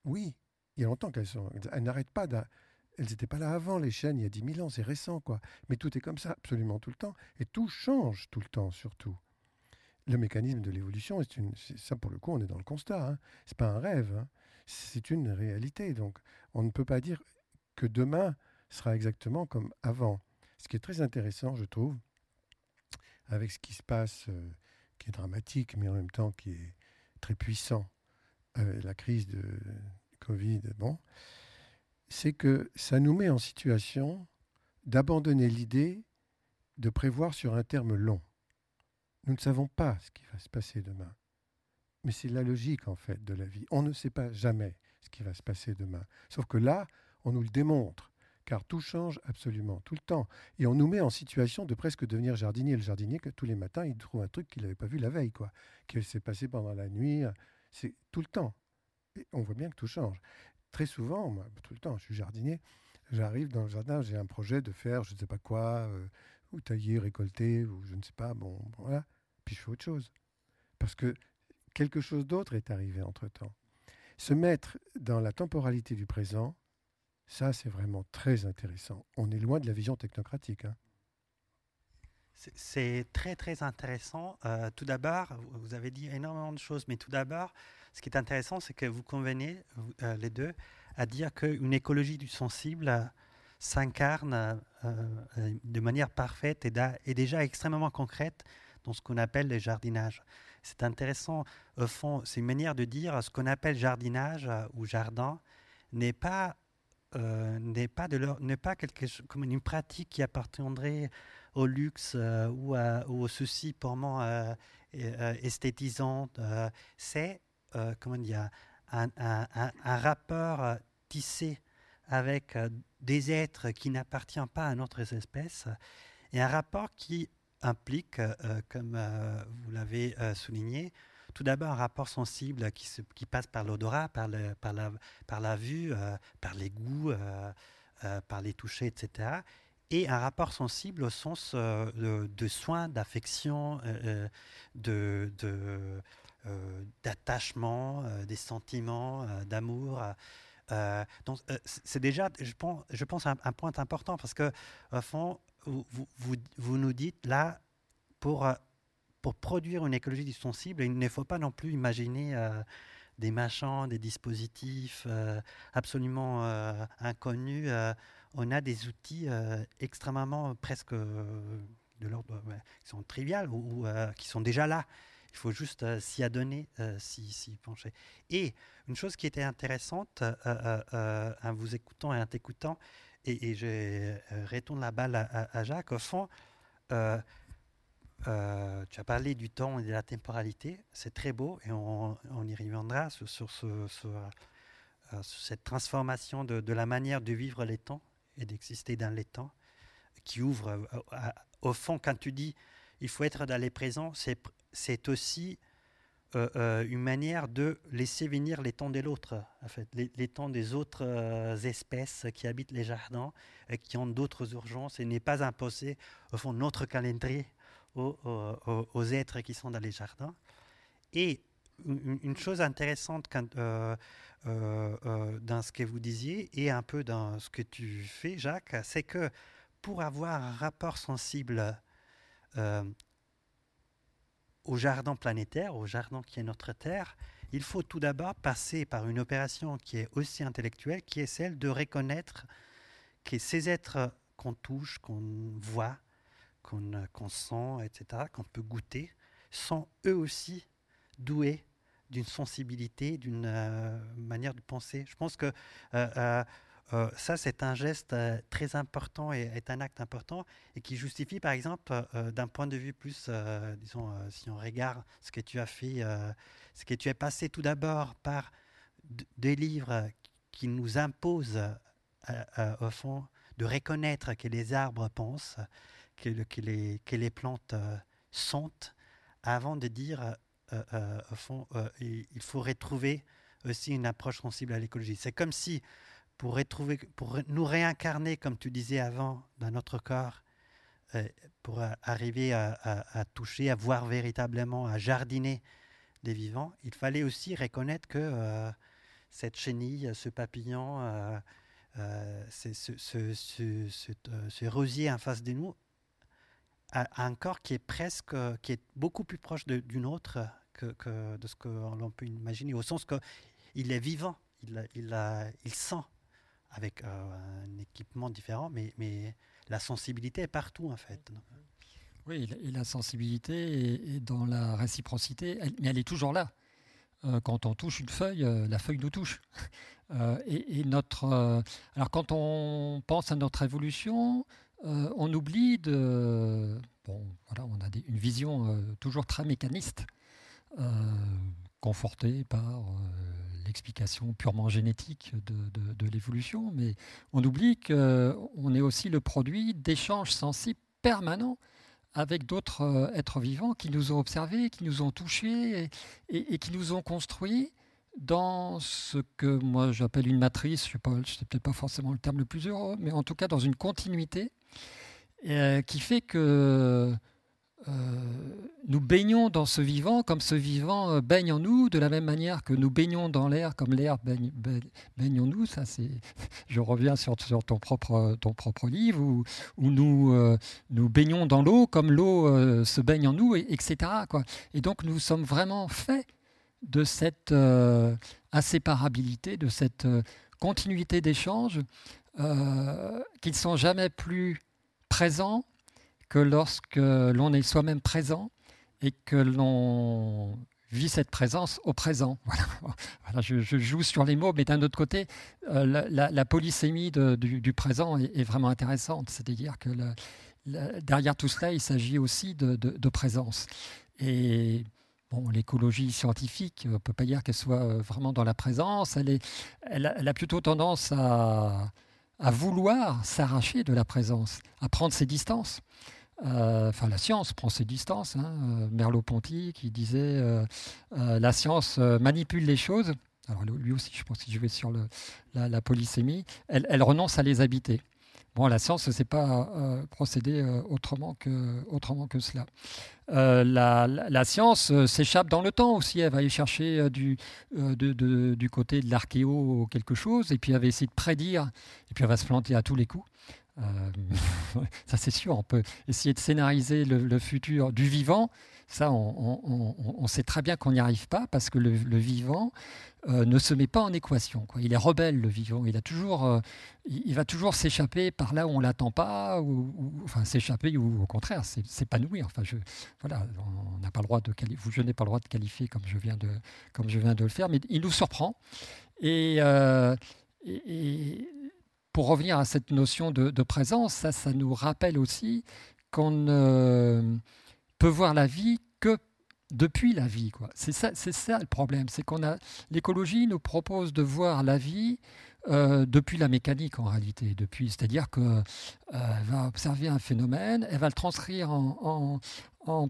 oui, il y a longtemps qu'elles sont. Elles n'arrêtent pas. Elles n'étaient pas là avant, les chênes, il y a 10 000 ans, c'est récent, quoi. Mais tout est comme ça, absolument tout le temps. Et tout change tout le temps, surtout. Le mécanisme de l'évolution, c'est ça pour le coup, on est dans le constat. Hein. C'est pas un rêve, hein. c'est une réalité. Donc, on ne peut pas dire que demain sera exactement comme avant. Ce qui est très intéressant, je trouve, avec ce qui se passe, euh, qui est dramatique, mais en même temps qui est très puissant, euh, la crise de Covid, bon, c'est que ça nous met en situation d'abandonner l'idée de prévoir sur un terme long. Nous ne savons pas ce qui va se passer demain. Mais c'est la logique, en fait, de la vie. On ne sait pas jamais ce qui va se passer demain. Sauf que là, on nous le démontre, car tout change absolument, tout le temps. Et on nous met en situation de presque devenir jardinier. Le jardinier, que tous les matins, il trouve un truc qu'il n'avait pas vu la veille, quoi, qui s'est passé pendant la nuit. C'est tout le temps. On voit bien que tout change. Très souvent, moi, tout le temps, je suis jardinier, j'arrive dans le jardin, j'ai un projet de faire je ne sais pas quoi, euh, ou tailler, récolter, ou je ne sais pas, bon, voilà. Puis je fais autre chose. Parce que quelque chose d'autre est arrivé entre-temps. Se mettre dans la temporalité du présent, ça, c'est vraiment très intéressant. On est loin de la vision technocratique. Hein. C'est très, très intéressant. Euh, tout d'abord, vous avez dit énormément de choses, mais tout d'abord, ce qui est intéressant, c'est que vous convenez, euh, les deux, à dire qu'une écologie du sensible s'incarne euh, de manière parfaite et, et, déjà extrêmement concrète dans ce qu'on appelle le jardinage. C'est intéressant, au fond, c'est une manière de dire ce qu'on appelle jardinage ou jardin n'est pas n'est pas, pas quelque comme une pratique qui appartiendrait au luxe euh, ou, ou, au souci purement euh, esthétisant. c'est comment dire, un, rapport tissé avec des êtres qui n'appartiennent pas à notre espèce et un rapport qui implique, comme vous l'avez souligné, tout d'abord un rapport sensible qui, se, passe par l'odorat, par, la, vue, euh, par les goûts, euh, euh, par les touchés, etc. Et un rapport sensible au sens de, soins, d'affection, de, d'attachement, des sentiments, d'amour. donc c'est déjà, je pense, je pense un, point important parce que au fond, vous, vous, vous nous dites là pour pour produire une écologie du sensible, il ne faut pas non plus imaginer euh, des machins, des dispositifs euh, absolument euh, inconnus. on a des outils extrêmement presque de l'ordre qui sont triviales ou, qui sont déjà là. Il faut juste s'y adonner, s'y pencher. Et une chose qui était intéressante en vous écoutant et en t'écoutant, et, je retourne la balle à, à Jacques, au fond, euh, tu as parlé du temps et de la temporalité, c'est très beau et on, y reviendra sur, euh, cette transformation de, la manière de vivre les temps et d'exister dans les temps qui ouvre euh, au fond quand tu dis il faut être dans les présents, c'est aussi une manière de laisser venir les temps de l'autre, les, temps des autres espèces qui habitent les jardins, et qui ont d'autres urgences et n'est pas imposé au fond notre calendrier aux, êtres qui sont dans les jardins. Et une, chose intéressante euh, euh, euh, dans ce que vous disiez et un peu dans ce que tu fais, Jacques, c'est que pour avoir un rapport sensible au jardin planétaire, au jardin qui est notre Terre, il faut tout d'abord passer par une opération qui est aussi intellectuelle, qui est celle de reconnaître que ces êtres qu'on touche, qu'on voit, qu'on sent, etc., qu'on peut goûter, sont eux aussi doués d'une sensibilité, d'une euh, manière de penser. Je pense que euh, euh, ça, c'est un geste très important et est un acte important et qui justifie, par exemple, d'un point de vue plus, disons, si on regarde ce que tu as fait, ce que tu es passé tout d'abord par des livres qui nous imposent, au fond, de reconnaître que les arbres pensent, que, les, plantes euh, sont avant de dire, euh, euh, au fond, il faut retrouver aussi une approche sensible à l'écologie. C'est comme si, pour, retrouver, pour nous réincarner, comme tu disais avant, dans notre corps, pour arriver à, toucher, à voir véritablement, à jardiner des vivants, il fallait aussi reconnaître que cette chenille, ce papillon, ce, ce, rosier en face de nous, a, un corps qui est presque, qui est beaucoup plus proche d'une autre que, que, de ce que l'on peut imaginer, au sens qu'il est vivant, il, il, il sent avec un équipement différent, mais, mais la sensibilité est partout en fait. Oui, et la sensibilité est dans la réciprocité, mais elle est toujours là. Euh, quand on touche une feuille, euh, la feuille nous touche. Euh, et, notre, alors quand on pense à notre évolution, on oublie de, bon, voilà, on a une vision toujours très mécaniste, confortée par l'explication purement génétique de, l'évolution, mais on oublie qu'on est aussi le produit d'échanges sensibles permanents avec d'autres euh, êtres vivants qui nous ont observés, qui nous ont touchés et, qui nous ont construits dans ce que moi j'appelle une matrice, je sais pas, peut-être pas forcément le terme le plus heureux, mais en tout cas dans une continuité euh, qui fait que euh, nous baignons dans ce vivant comme ce vivant euh, baigne en nous, de la même manière que nous baignons dans l'air comme l'air baigne, baigne, en nous. Ça, c'est, *laughs* je reviens sur, sur, ton, propre, ton propre livre, où, nous, nous baignons dans l'eau comme l'eau se baigne en nous, et, etc. Et donc nous sommes vraiment faits de cette inséparabilité, de cette continuité d'échange, qui ne sont jamais plus présents que lorsque l'on est soi-même présent et que l'on vit cette présence au présent. *laughs* Voilà. je, joue sur les mots, mais d'un autre côté, euh, la, polysémie du, présent est, vraiment intéressante. C'est-à-dire que derrière tout cela, il s'agit aussi de, présence. Et bon, l'écologie scientifique, ne peut pas dire qu'elle soit euh, vraiment dans la présence. Elle, a, plutôt tendance à, vouloir s'arracher de la présence, à prendre ses distances. Euh, enfin, la science prend ses distances. Hein. Euh, Merleau-Ponty qui disait la science manipule les choses. Alors lui aussi, je pense qu'il jouait sur le, la, polysémie. Elle, renonce à les habiter. Bon, la science ne sait pas procéder autrement, que, autrement que cela. La, science s'échappe dans le temps aussi. Elle va aller chercher du, du côté de l'archéo quelque chose, et puis elle va essayer de prédire, et puis elle va se planter à tous les coups. Euh, *laughs* ça c'est sûr, on peut essayer de scénariser le, futur du vivant. Ça, on, sait très bien qu'on n'y arrive pas parce que le, vivant euh, ne se met pas en équation. Il est rebelle, le vivant. Il, a toujours, euh, il, va toujours s'échapper par là où on l'attend pas, ou, enfin s'échapper ou au contraire s'épanouir. Enfin, je, voilà, on n'a pas le droit de je n'ai pas le droit de qualifier comme je viens de, comme je viens de le faire, mais il nous surprend. Et, et, pour revenir à cette notion de, présence, ça, ça nous rappelle aussi qu'on ne peut voir la vie que depuis la vie. C'est ça, ça le problème, c'est qu'on a l'écologie nous propose de voir la vie euh, depuis la mécanique en réalité, depuis, c'est-à-dire qu'elle euh, va observer un phénomène, elle va le transcrire en,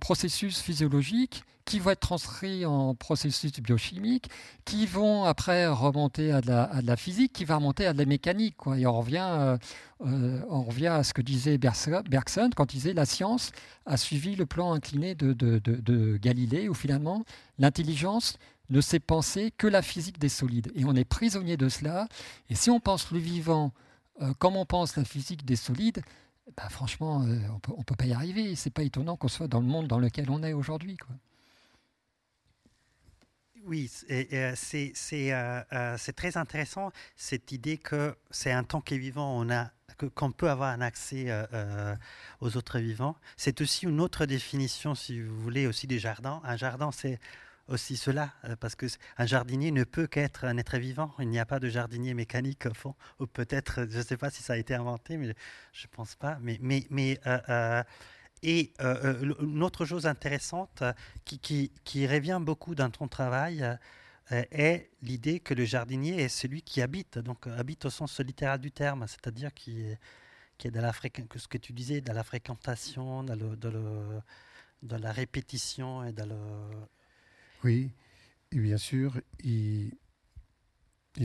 processus physiologique qui vont être transcrits en processus biochimiques, qui vont après remonter à de la, physique, qui va remonter à de la mécanique. Quoi. Et on revient, euh, on revient à ce que disait Bergson quand il disait la science a suivi le plan incliné de, de Galilée, où finalement l'intelligence ne sait penser que la physique des solides. Et on est prisonnier de cela. Et si on pense le vivant euh, comme on pense la physique des solides, bah, franchement, euh, on ne peut pas y arriver. C'est pas étonnant qu'on soit dans le monde dans lequel on est aujourd'hui. Oui, euh, c'est très intéressant cette idée que c'est un temps qui est vivant, on a qu'on peut avoir un accès aux autres vivants. C'est aussi une autre définition, si vous voulez, aussi des jardins. Un jardin, c'est aussi cela, euh, parce que un jardinier ne peut qu'être un être vivant. Il n'y a pas de jardinier mécanique au fond, ou peut-être, je ne sais pas si ça a été inventé, mais je ne pense pas. Mais, mais, mais euh, euh, et une autre chose intéressante qui, revient beaucoup dans ton travail est l'idée que le jardinier est celui qui habite, donc habite au sens littéral du terme, c'est-à-dire qui est, qui est dans la que ce que tu disais, dans la fréquentation, dans, dans, le, dans la répétition et dans le, oui, et bien sûr, il,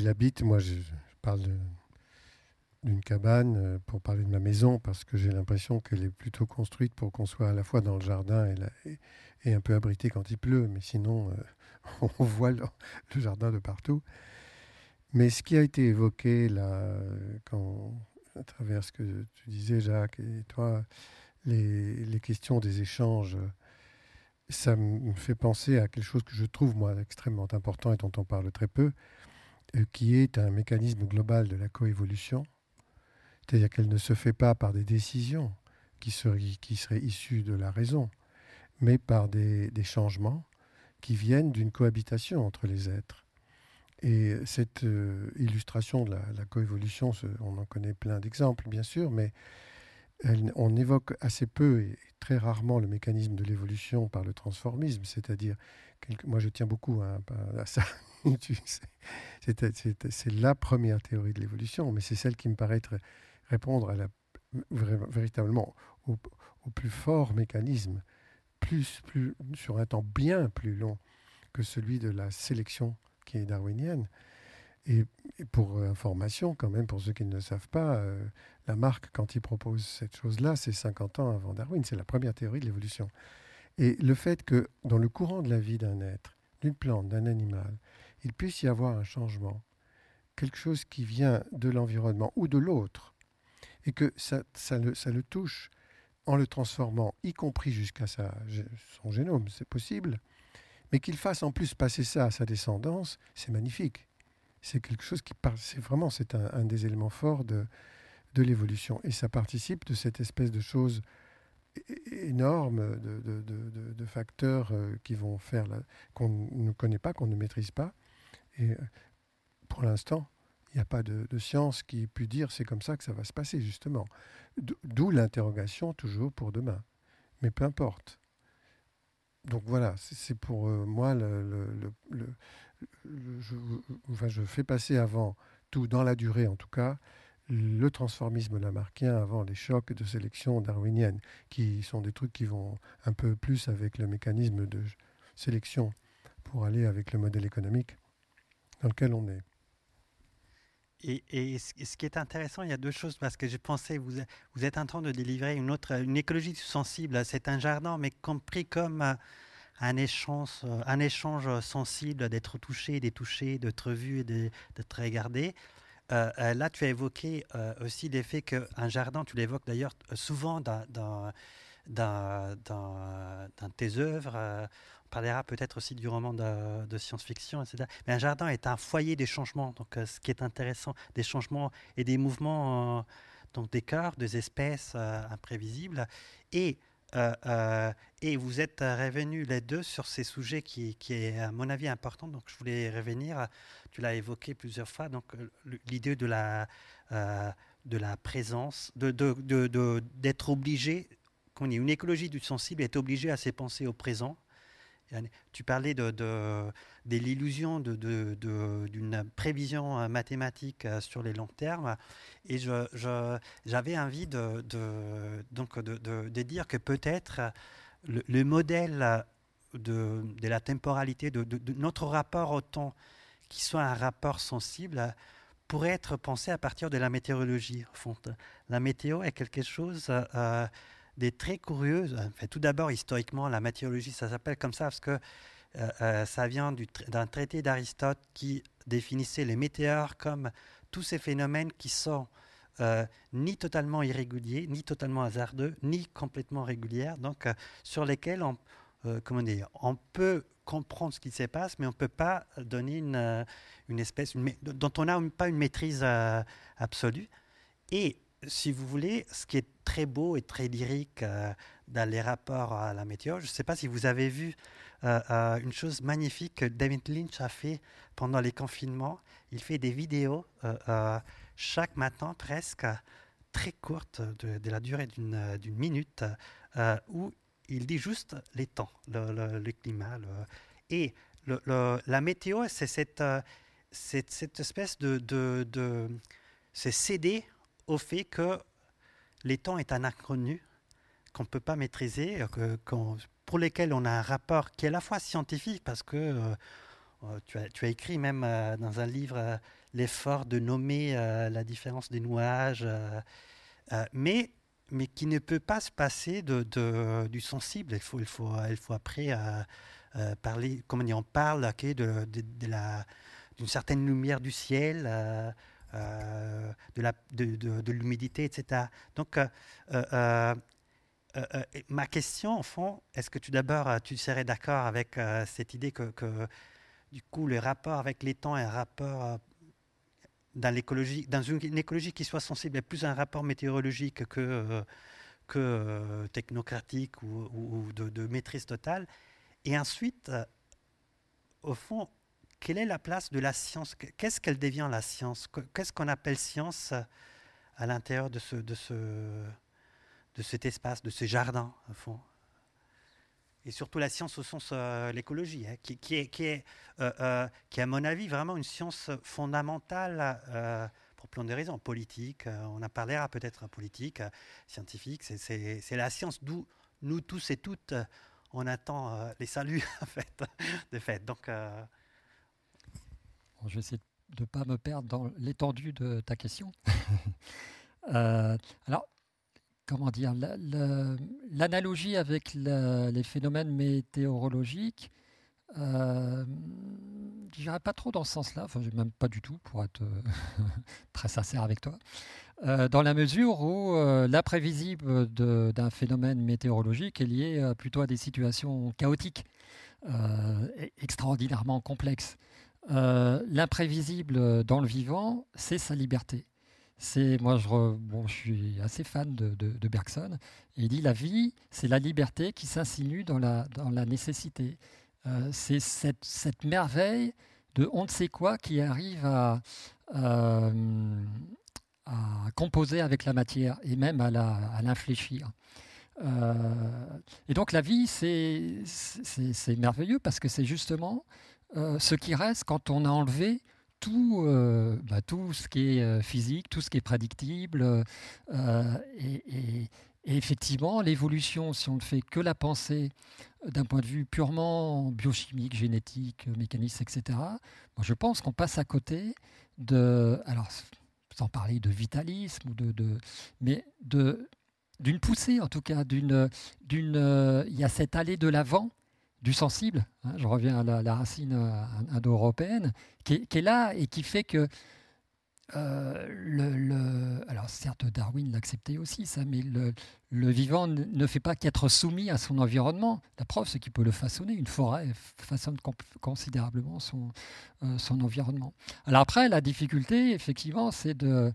habite, moi je, parle d'une cabane, pour parler de ma maison, parce que j'ai l'impression qu'elle est plutôt construite pour qu'on soit à la fois dans le jardin et, et, un peu abrité quand il pleut, mais sinon *laughs* on voit le, jardin de partout. Mais ce qui a été évoqué là, quand, à travers ce que tu disais Jacques et toi, les questions des échanges, ça me fait penser à quelque chose que je trouve moi extrêmement important et dont on parle très peu, euh, qui est un mécanisme global de la coévolution. C'est-à-dire qu'elle ne se fait pas par des décisions qui seraient, issues de la raison, mais par des, changements qui viennent d'une cohabitation entre les êtres. Et cette euh, illustration de la coévolution, on en connaît plein d'exemples, bien sûr, mais on évoque assez peu et très rarement le mécanisme de l'évolution par le transformisme, c'est-à-dire, moi je tiens beaucoup à, ça, *laughs* c'est la première théorie de l'évolution, mais c'est celle qui me paraît répondre véritablement au, plus fort mécanisme, plus, sur un temps bien plus long que celui de la sélection qui est darwinienne. Et, pour information, quand même, pour ceux qui ne le savent pas, euh, Lamarck, quand il propose cette chose-là, c'est 50 ans avant Darwin. C'est la première théorie de l'évolution. Et le fait que dans le courant de la vie d'un être, d'une plante, d'un animal, il puisse y avoir un changement, quelque chose qui vient de l'environnement ou de l'autre, et que ça, le, touche en le transformant, y compris jusqu'à son génome, c'est possible, mais qu'il fasse en plus passer ça à sa descendance, c'est magnifique. C'est quelque chose qui, c'est vraiment, c'est un, des éléments forts de, de l'évolution. Et ça participe de cette espèce de chose énorme de, facteurs euh, qui vont faire qu'on ne connaît pas, qu'on ne maîtrise pas. Et euh, pour l'instant, il n'y a pas de, science qui ait pu dire c'est comme ça que ça va se passer, justement. D'où l'interrogation toujours pour demain. Mais peu importe. Donc voilà, c'est pour euh, moi, le, je, je fais passer avant tout, dans la durée en tout cas, le transformisme lamarckien avant les chocs de sélection darwinienne, qui sont des trucs qui vont un peu plus avec le mécanisme de sélection pour aller avec le modèle économique dans lequel on est. Et, ce qui est intéressant, il y a deux choses, parce que je pensais, vous, vous êtes en train de délivrer une autre, une écologie sensible, c'est un jardin, mais compris comme euh, un échange, un échange sensible, d'être touché, d'être touché, d'être vu et d'être regardé. Euh, euh, là, tu as évoqué euh, aussi l'effet qu'un jardin, tu l'évoques d'ailleurs souvent dans, dans, dans, tes œuvres. Parlera peut-être aussi du roman de, science-fiction, etc. Mais un jardin est un foyer des changements. Donc, ce qui est intéressant, des changements et des mouvements donc des corps, des espèces imprévisibles. Et et vous êtes revenus les deux sur ces sujets qui, est, à mon avis, important. Donc, je voulais revenir tu l'as évoqué plusieurs fois, donc euh, l'idée de la, euh, de la présence, d'être de, de, obligé, qu'on une écologie du sensible est obligée à se penser au présent. Tu parlais de, l'illusion d'une prévision euh, mathématique sur les longs termes. Et j'avais envie de, dire que peut-être le, le, modèle de, la temporalité, de, notre rapport au temps qui soit un rapport sensible pourrait être pensé à partir de la météorologie. La météo est quelque chose euh, de très curieux. tout d'abord, historiquement, la météorologie, ça s'appelle comme ça parce que euh, euh, ça vient d'un traité d'Aristote qui définissait les météores comme tous ces phénomènes qui sont ni totalement irréguliers, ni totalement hasardeux, ni complètement réguliers, donc sur lesquels on, comment dire, on peut comprendre ce qui se passe, mais on ne peut pas donner une, euh, espèce dont on n'a pas une maîtrise euh, absolue. Et si vous voulez, ce qui est très beau et très lyrique euh, dans les rapports à la météo, je ne sais pas si vous avez vu une chose magnifique que David Lynch a fait pendant les confinements. Il fait des vidéos chaque matin presque très courtes, de, de la durée d'une minute, où il dit juste les temps, le, climat. et la météo, c'est cette, euh, espèce de, de, c'est céder au fait que les temps est un inconnu qu'on ne peut pas maîtriser, que, pour lesquels on a un rapport qui est à la fois scientifique, parce que euh, tu, as, tu, as, écrit même dans un livre l'effort de nommer la différence des nuages, mais, qui ne peut pas se passer du sensible. Il faut, il faut, il faut après parler, comment on parle de, d'une certaine lumière du ciel, euh, de, la, de, de, l'humidité, etc. Donc, euh, euh, ma question, en fond, est-ce que tu d'abord, tu serais d'accord avec cette idée que, que, du coup, le rapport avec les temps est un rapport dans l'écologie, dans une, écologie qui soit sensible, est plus un rapport météorologique que, que technocratique ou, ou de, maîtrise totale? Et ensuite, au fond, quelle est la place de la science? Qu'est-ce qu'elle devient la science? Qu'est-ce qu'on appelle science à l'intérieur de, ce, de, ce, de cet espace, de ce jardin, au fond? Et surtout la science au sens euh, l'écologie, hein, qui, est, qui, est, euh, euh, qui à mon avis vraiment une science fondamentale pour plein de raisons, politique, on en parlera peut-être politique, scientifique, c'est la science d'où nous tous et toutes on attend les saluts *laughs* en fait, de fait. Donc je vais essayer de ne pas me perdre dans l'étendue de ta question. *laughs* Euh, alors, comment dire, l'analogie avec les phénomènes météorologiques, euh, je n'irai pas trop dans ce sens-là, enfin, même pas du tout, pour être euh, *laughs* très sincère avec toi, euh, dans la mesure où l'imprévisible d'un phénomène météorologique est lié plutôt à des situations chaotiques, extraordinairement complexes. Euh, l'imprévisible dans le vivant, c'est sa liberté. C'est moi, je, suis assez fan de, Bergson. il dit la vie, c'est la liberté qui s'insinue dans la, nécessité. Euh, c'est cette, merveille de on ne sait quoi qui arrive euh, à composer avec la matière et même à l'infléchir. et donc la vie, c'est merveilleux parce que c'est justement euh, ce qui reste quand on a enlevé tout, euh, bah, tout ce qui est euh, physique, tout ce qui est prédictible. Et, effectivement, l'évolution, si on ne fait que la pensée d'un point de vue purement biochimique, génétique, mécaniste, etc., je pense qu'on passe à côté de, alors sans parler de vitalisme, ou de, mais d'une poussée en tout cas, d'une, d'une, il y a cette allée de l'avant du sensible, hein, je reviens à la, racine euh, indo-européenne, qui, est là et qui fait que euh, alors certes Darwin l'acceptait aussi mais le, vivant ne fait pas qu'être soumis à son environnement. La preuve, c'est qu'il peut le façonner. Une forêt façonne considérablement son, euh, son environnement. Alors après, la difficulté, effectivement, c'est de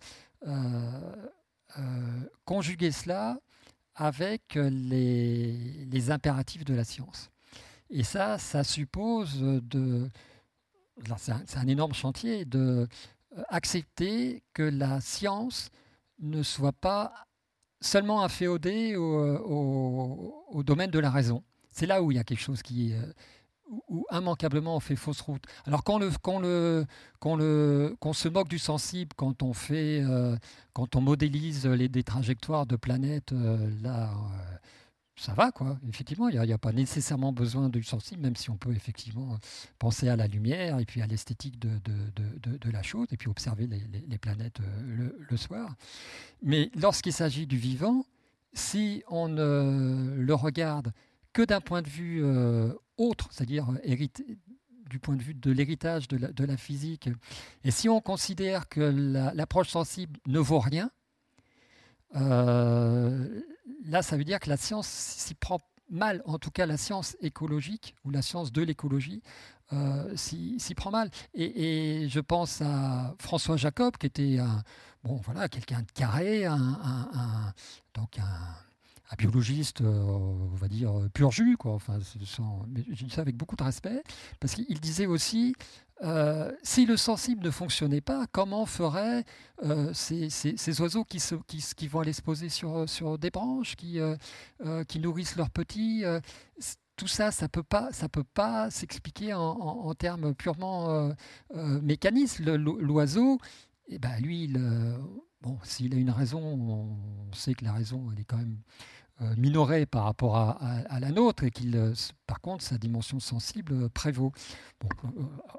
conjuguer cela avec les impératifs de la science. Et ça, ça suppose de. C'est un, énorme chantier de euh, accepter que la science ne soit pas seulement inféodée au, au, domaine de la raison. C'est là où il y a quelque chose qui, euh, où, immanquablement on fait fausse route. Alors qu'on le, le, le, qu'on se moque du sensible quand on fait, euh, quand on modélise les, des trajectoires de planètes, là, ça va, quoi. Effectivement, il n'y a, pas nécessairement besoin du sensible, même si on peut effectivement penser à la lumière et puis à l'esthétique de, la chose, et puis observer les, planètes euh, le, soir. Mais lorsqu'il s'agit du vivant, si on ne le regarde que d'un point de vue euh, autre, c'est-à-dire du point de vue de l'héritage de, la, physique, et si on considère que l'approche sensible ne vaut rien, euh, là, ça veut dire que la science s'y prend mal, en tout cas la science écologique ou la science de l'écologie euh, s'y prend mal. Et, je pense à François Jacob, qui était bon, voilà, quelqu'un de carré, un, donc un, biologiste, euh, on va dire, pur jus, quoi. Enfin, mais je dis ça avec beaucoup de respect, parce qu'il disait aussi euh, si le sensible ne fonctionnait pas, comment feraient euh, ces, oiseaux qui, vont aller se poser sur, sur des branches, qui, euh, nourrissent leurs petits Tout ça, ça peut peut pas s'expliquer en, termes purement mécanistes. L'oiseau, eh ben, lui, bon, s'il a une raison, on sait que la raison, elle est quand même minoré par rapport à, la nôtre et qu'il, par contre, sa dimension sensible prévaut.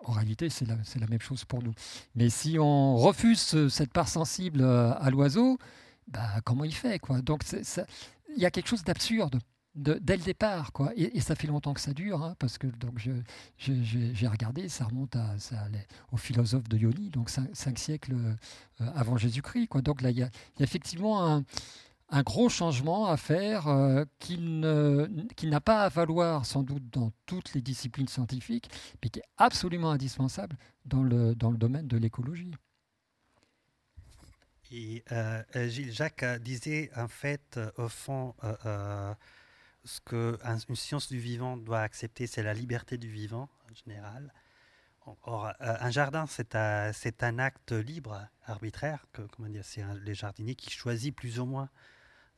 en réalité, c'est la, même chose pour nous. Mais si on refuse cette part sensible à l'oiseau, bah, comment il fait quoi? Donc, il y a quelque chose d'absurde dès le départ. Quoi. Et, ça fait longtemps que ça dure, hein, parce que donc j'ai regardé, ça remonte à, ça, au philosophe de Ioni, donc cinq, siècles euh, avant Jésus-Christ. Donc là, il y, a effectivement un, un, gros changement à faire euh, qui n'a pas à valoir sans doute dans toutes les disciplines scientifiques, mais qui est absolument indispensable dans le, domaine de l'écologie. Et euh, Gilles Jacques disait en fait, au fond, ce qu'une science du vivant doit accepter, c'est la liberté du vivant en général. Or, euh, un jardin, c'est un, acte libre, arbitraire, comment dire, c'est les jardiniers qui choisit plus ou moins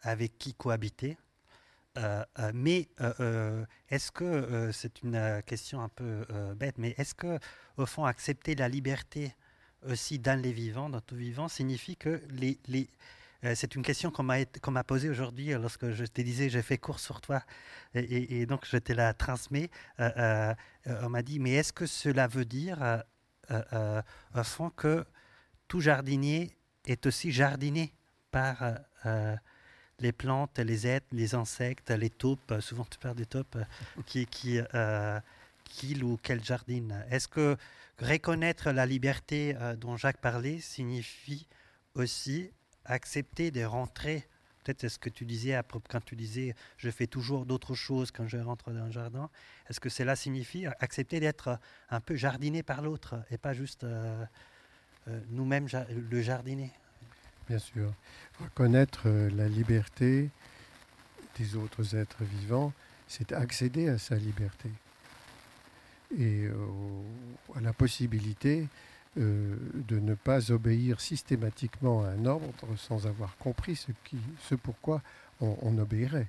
avec qui cohabiter. Euh, euh, mais est-ce que, c'est une question un peu bête, mais est-ce que, au fond, accepter la liberté aussi dans les vivants, dans tout vivant, signifie que les, les euh, c'est une question qu'on m'a posée aujourd'hui euh, lorsque je te disais j'ai fait cours sur toi et, donc je te la transmets. Euh, on m'a dit mais est-ce que cela veut dire au fond que tout jardinier est aussi jardiné par les plantes, les êtres, les insectes, les taupes, souvent tu parles des taupes, qui, qui, qui ou quel jardine Est-ce que reconnaître la liberté dont Jacques parlait signifie aussi accepter de rentrer? Peut-être ce que tu disais quand tu disais je fais toujours d'autres choses quand je rentre dans un jardin. Est-ce que cela signifie accepter d'être un peu jardiné par l'autre et pas juste euh, euh, nous-mêmes le jardiner? Bien sûr. Reconnaître euh, la liberté des autres êtres vivants, c'est accéder à sa liberté et à la possibilité euh, de ne pas obéir systématiquement à un ordre sans avoir compris ce, pourquoi on, obéirait.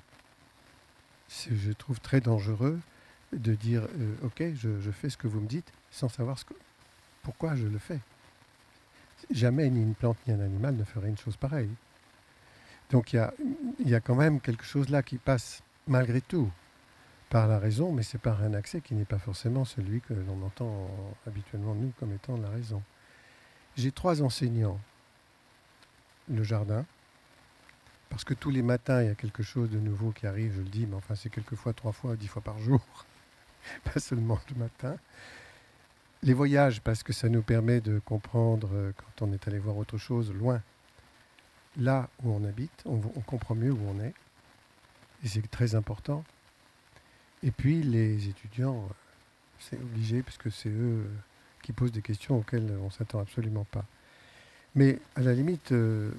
Je trouve très dangereux de dire euh, ok, je, fais ce que vous me dites sans savoir ce pourquoi je le fais. Jamais ni une plante ni un animal ne ferait une chose pareille. Donc il y a, quand même quelque chose là qui passe malgré tout par la raison, mais c'est par un accès qui n'est pas forcément celui que l'on entend habituellement nous comme étant la raison. J'ai trois enseignants. Le jardin, parce que tous les matins, il y a quelque chose de nouveau qui arrive, je le dis, mais enfin c'est quelquefois trois fois, dix fois par jour, *laughs* pas seulement le matin. Les voyages, parce que ça nous permet de comprendre, euh, quand on est allé voir autre chose loin, là où on habite, on, comprend mieux où on est, et c'est très important. Et puis les étudiants, c'est obligé puisque c'est eux qui posent des questions auxquelles on ne s'attend absolument pas. Mais à la limite, euh,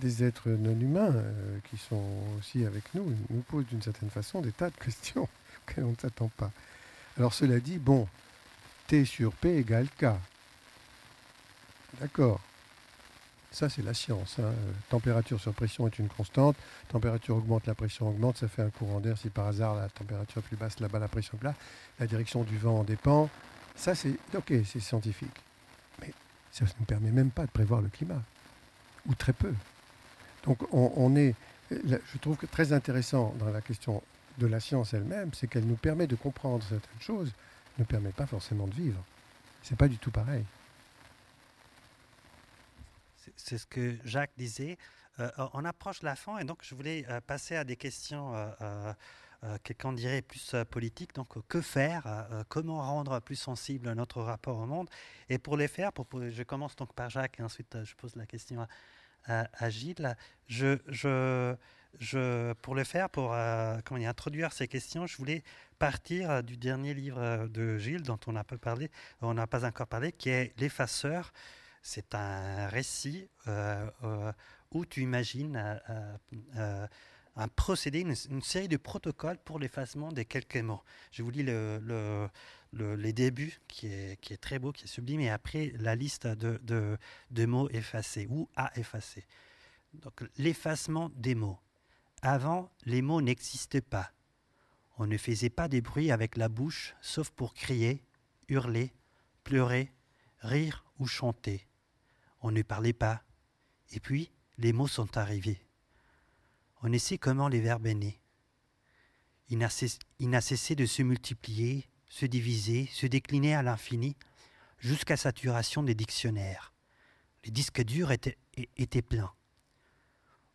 des êtres non humains euh, qui sont aussi avec nous nous posent d'une certaine façon des tas de *laughs* questions auxquelles on ne s'attend pas. Alors cela dit, bon, T sur P égale K. D'accord. Ça, c'est la science. Hein. Température sur pression est une constante. Température augmente, la pression augmente. Ça fait un courant d'air. Si par hasard la température est plus basse, là-bas la pression est plus La direction du vent en dépend. Ça, c'est ok, c'est scientifique. Mais ça ne nous permet même pas de prévoir le climat. Ou très peu. Donc, on, est. Je trouve que très intéressant dans la question de la science elle-même, c'est qu'elle nous permet de comprendre certaines choses, ne permet pas forcément de vivre. C'est pas du tout pareil c'est ce que Jacques disait. Euh, on approche la fin et donc je voulais euh, passer à des questions, euh, quelqu'un dirait plus politiques. Donc, que faire Comment rendre plus sensible notre rapport au monde? Et pour les faire, je commence donc par Jacques et ensuite je pose la question à, Gilles. Je, pour le faire, pour dire, introduire ces questions, je voulais partir du dernier livre de Gilles dont on n'a pas encore parlé, qui est L'effaceur c'est un récit euh, euh, où tu imagines euh, un procédé, une, série de protocoles pour l'effacement des quelques mots. Je vous lis le, les débuts qui est, très beau, qui est sublime, et après la liste de, mots effacés ou à effacer. Donc l'effacement des mots. Avant, les mots n'existaient pas. On ne faisait pas des bruits avec la bouche, sauf pour crier, hurler, pleurer, rire ou chanter. On ne parlait pas. Et puis, les mots sont arrivés. On essaie comment les verbes est né. Il n'a cessé de se multiplier, se diviser, se décliner à l'infini, jusqu'à saturation des dictionnaires. Les disques durs étaient pleins.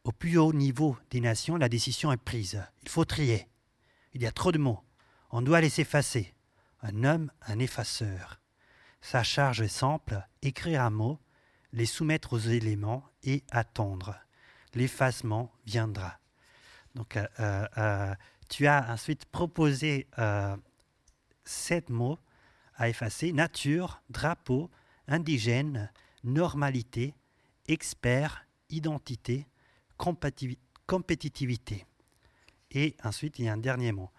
Au plus haut niveau des nations, la décision est prise. Il faut trier. Il y a trop de mots. On doit les effacer. Un homme, un effaceur. Sa charge est simple, écrire un mot, les soumettre aux éléments et attendre. L'effacement viendra. Donc, euh, euh, euh, tu as ensuite proposé sept mots à effacer nature, drapeau, indigène, normalité, expert, identité, compétitivité. Et ensuite, il y a un dernier mot.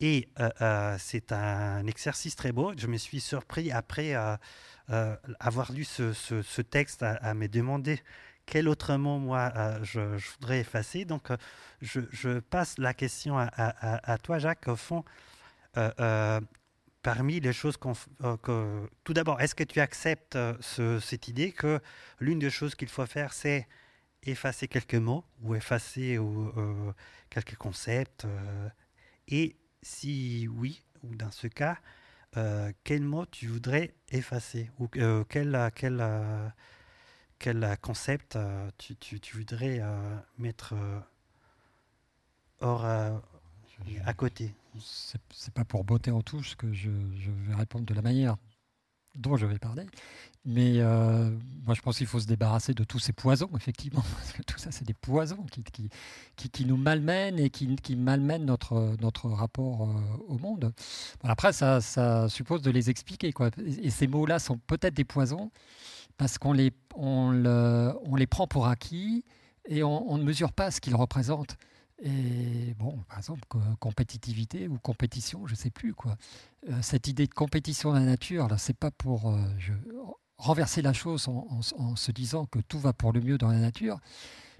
Et euh, euh, c'est un exercice très beau. Je me suis surpris après euh, avoir lu ce, texte à, me demander quel autre mot moi je, voudrais effacer. Donc je, passe la question à, toi, Jacques. Au fond, parmi les choses que, tout d'abord, est-ce que tu acceptes cette idée que l'une des choses qu'il faut faire, c'est effacer quelques mots ou effacer ou, quelques concepts et si oui, ou dans ce cas, euh, quel mot tu voudrais effacer Ou euh, quel, euh, quel, quel concept tu, tu, voudrais mettre hors, à côté? C'est pas pour botter en touche que je, je vais répondre de la manière dont je vais parler. Mais euh, moi, je pense qu'il faut se débarrasser de tous ces poisons, *laughs* effectivement, tout ça, c'est des poisons qui, qui, nous malmènent et qui, malmènent notre, notre rapport euh, au monde. après, ça, ça, suppose de les expliquer. Quoi. Et, ces mots-là sont peut-être des poisons parce qu'on les, on le, on les prend pour acquis et on ne mesure pas ce qu'ils représentent. Et bon, par exemple, compétitivité ou compétition, je ne sais plus quoi. Euh, cette idée de compétition dans la nature, là, c'est pas pour euh, renverser la chose en, se disant que tout va pour le mieux dans la nature.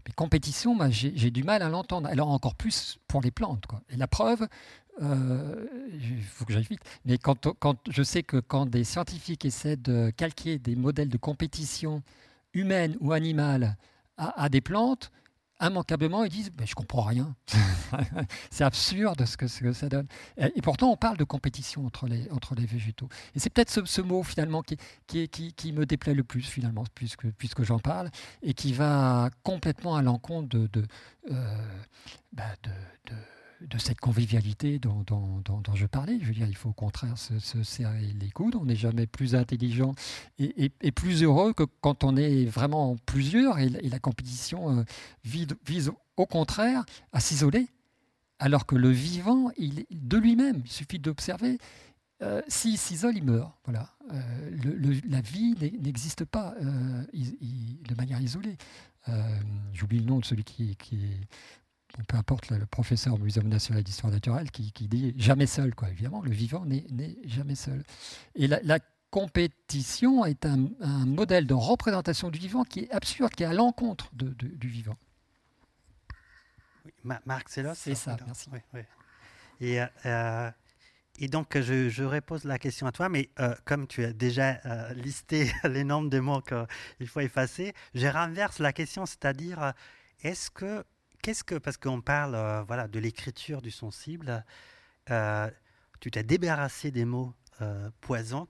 Mais compétition, j'ai du mal à l'entendre. Alors encore plus pour les plantes. Quoi. Et la preuve, euh, il faut que j'aille vite, mais quand, je sais que quand des scientifiques essaient de calquer des modèles de compétition humaine ou animale à des plantes, immanquablement, ils disent mais Je comprends rien. *laughs* c'est absurde ce que, ça donne. Et, pourtant, on parle de compétition entre les, entre les végétaux. Et c'est peut-être ce, mot, finalement, qui, me déplaît le plus, finalement, puisque, j'en parle, et qui va complètement à l'encontre de, euh, bah, cette convivialité dont, je parlais. Je veux dire, il faut au contraire se, serrer les coudes. On n'est jamais plus intelligent et, plus heureux que quand on est vraiment plusieurs. Et, la compétition euh, vise, au contraire à s'isoler, alors que le vivant, il, de lui-même, il suffit d'observer. Euh, s'il s'isole, il meurt. Voilà. Euh, la vie n'existe pas de manière isolée. J'oublie le nom de celui qui, qui est peu importe le professeur au Muséum national d'histoire naturelle qui, dit jamais seul. Quoi. Évidemment, le vivant n'est jamais seul. Et la, compétition est un, modèle de représentation du vivant qui est absurde, qui est à l'encontre du vivant. Marc, c'est là C'est ça, merci. Et, euh, et, donc, je, je, repose la question à toi, mais euh, comme tu as déjà euh, listé *laughs* les nombres de mots qu'il faut effacer, je renverse la question, c'est-à-dire, est-ce que qu'est-ce que, parce qu'on parle euh, voilà, de l'écriture du sensible, euh, tu t'es débarrassé des mots euh,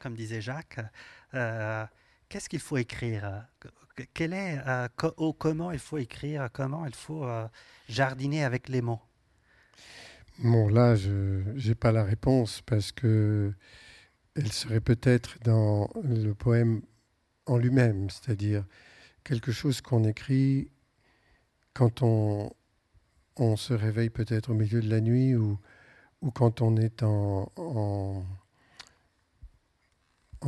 comme disait Jacques. qu'est-ce qu'il faut écrire? Quel est, Comment il faut écrire? Comment il faut jardiner avec les mots? Bon, là, je n'ai pas la réponse parce que elle serait peut-être dans le poème en lui-même, c'est-à-dire quelque chose qu'on écrit quand on, on se réveille peut-être au milieu de la nuit ou, ou quand on est en, en,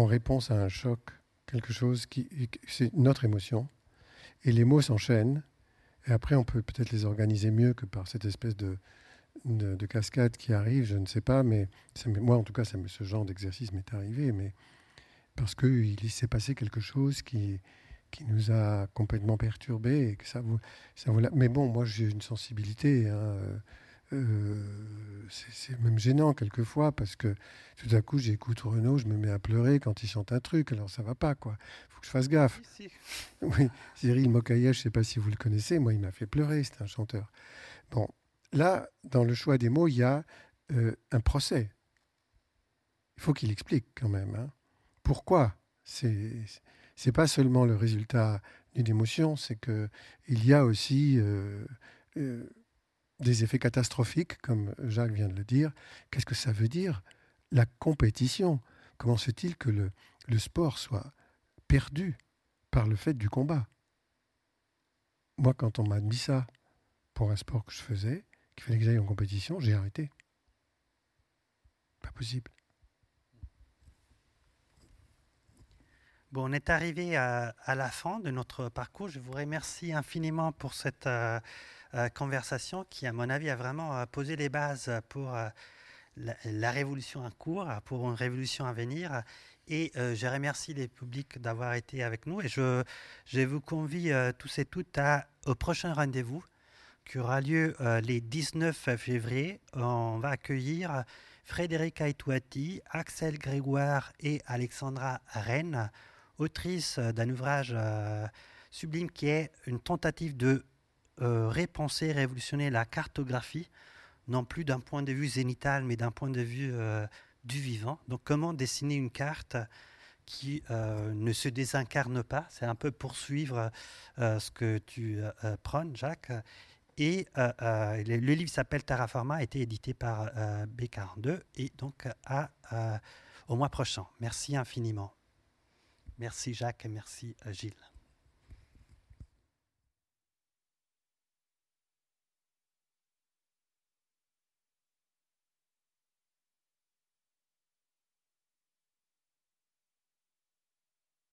réponse à un choc, quelque chose qui. C'est notre émotion. Et les mots s'enchaînent. Et après, on peut peut-être les organiser mieux que par cette espèce de, de, cascade qui arrive, je ne sais pas, mais moi, en tout cas, ça ce genre d'exercice m'est arrivé, mais parce qu'il s'est passé quelque chose qui, qui nous a complètement perturbés. Et que ça vous, ça vous Mais bon, moi j'ai une sensibilité. Hein, euh, c'est même gênant quelquefois parce que tout à coup j'écoute Renaud, je me mets à pleurer quand il chante un truc, alors ça va pas quoi. Faut que je fasse gaffe. *laughs* Oui, Cyril Mokayesh, je sais pas si vous le connaissez, moi il m'a fait pleurer, c'est un chanteur. Bon, là, dans le choix des mots, il y a un procès. Il faut qu'il explique quand même. Hein. Pourquoi C'est n'est pas seulement le résultat d'une émotion, c'est que il y a aussi des effets catastrophiques, comme Jacques vient de le dire. Qu'est-ce que ça veut dire? La compétition. Comment se fait-il que le, le sport soit perdu par le fait du combat? Moi, quand on m'a dit ça pour un sport que je faisais, qu'il fallait que j'aille en compétition, j'ai arrêté. Pas possible. Bon, on est arrivé à, la fin de notre parcours. Je vous remercie infiniment pour cette euh, euh, conversation qui, à mon avis, a vraiment euh, posé les bases pour la, révolution en cours, pour une révolution à venir. Et je remercie les publics d'avoir été avec nous. Et je, vous convie tous et toutes à, au prochain rendez-vous qui aura lieu les 19 février. On va accueillir Frédéric Aitouati, Axel Grégoire et Alexandra Rennes autrice euh, d'un ouvrage euh, sublime qui est une tentative de euh, repenser, révolutionner la cartographie, non plus d'un point de vue zénital, mais d'un point de vue du vivant. Donc comment dessiner une carte qui ne se désincarne pas? C'est un peu poursuivre ce que tu prônes, Jacques. Et le, livre s'appelle Terraforma, a été édité par B42 et donc à, au mois prochain. Merci infiniment. Merci Jacques et merci euh, Gilles.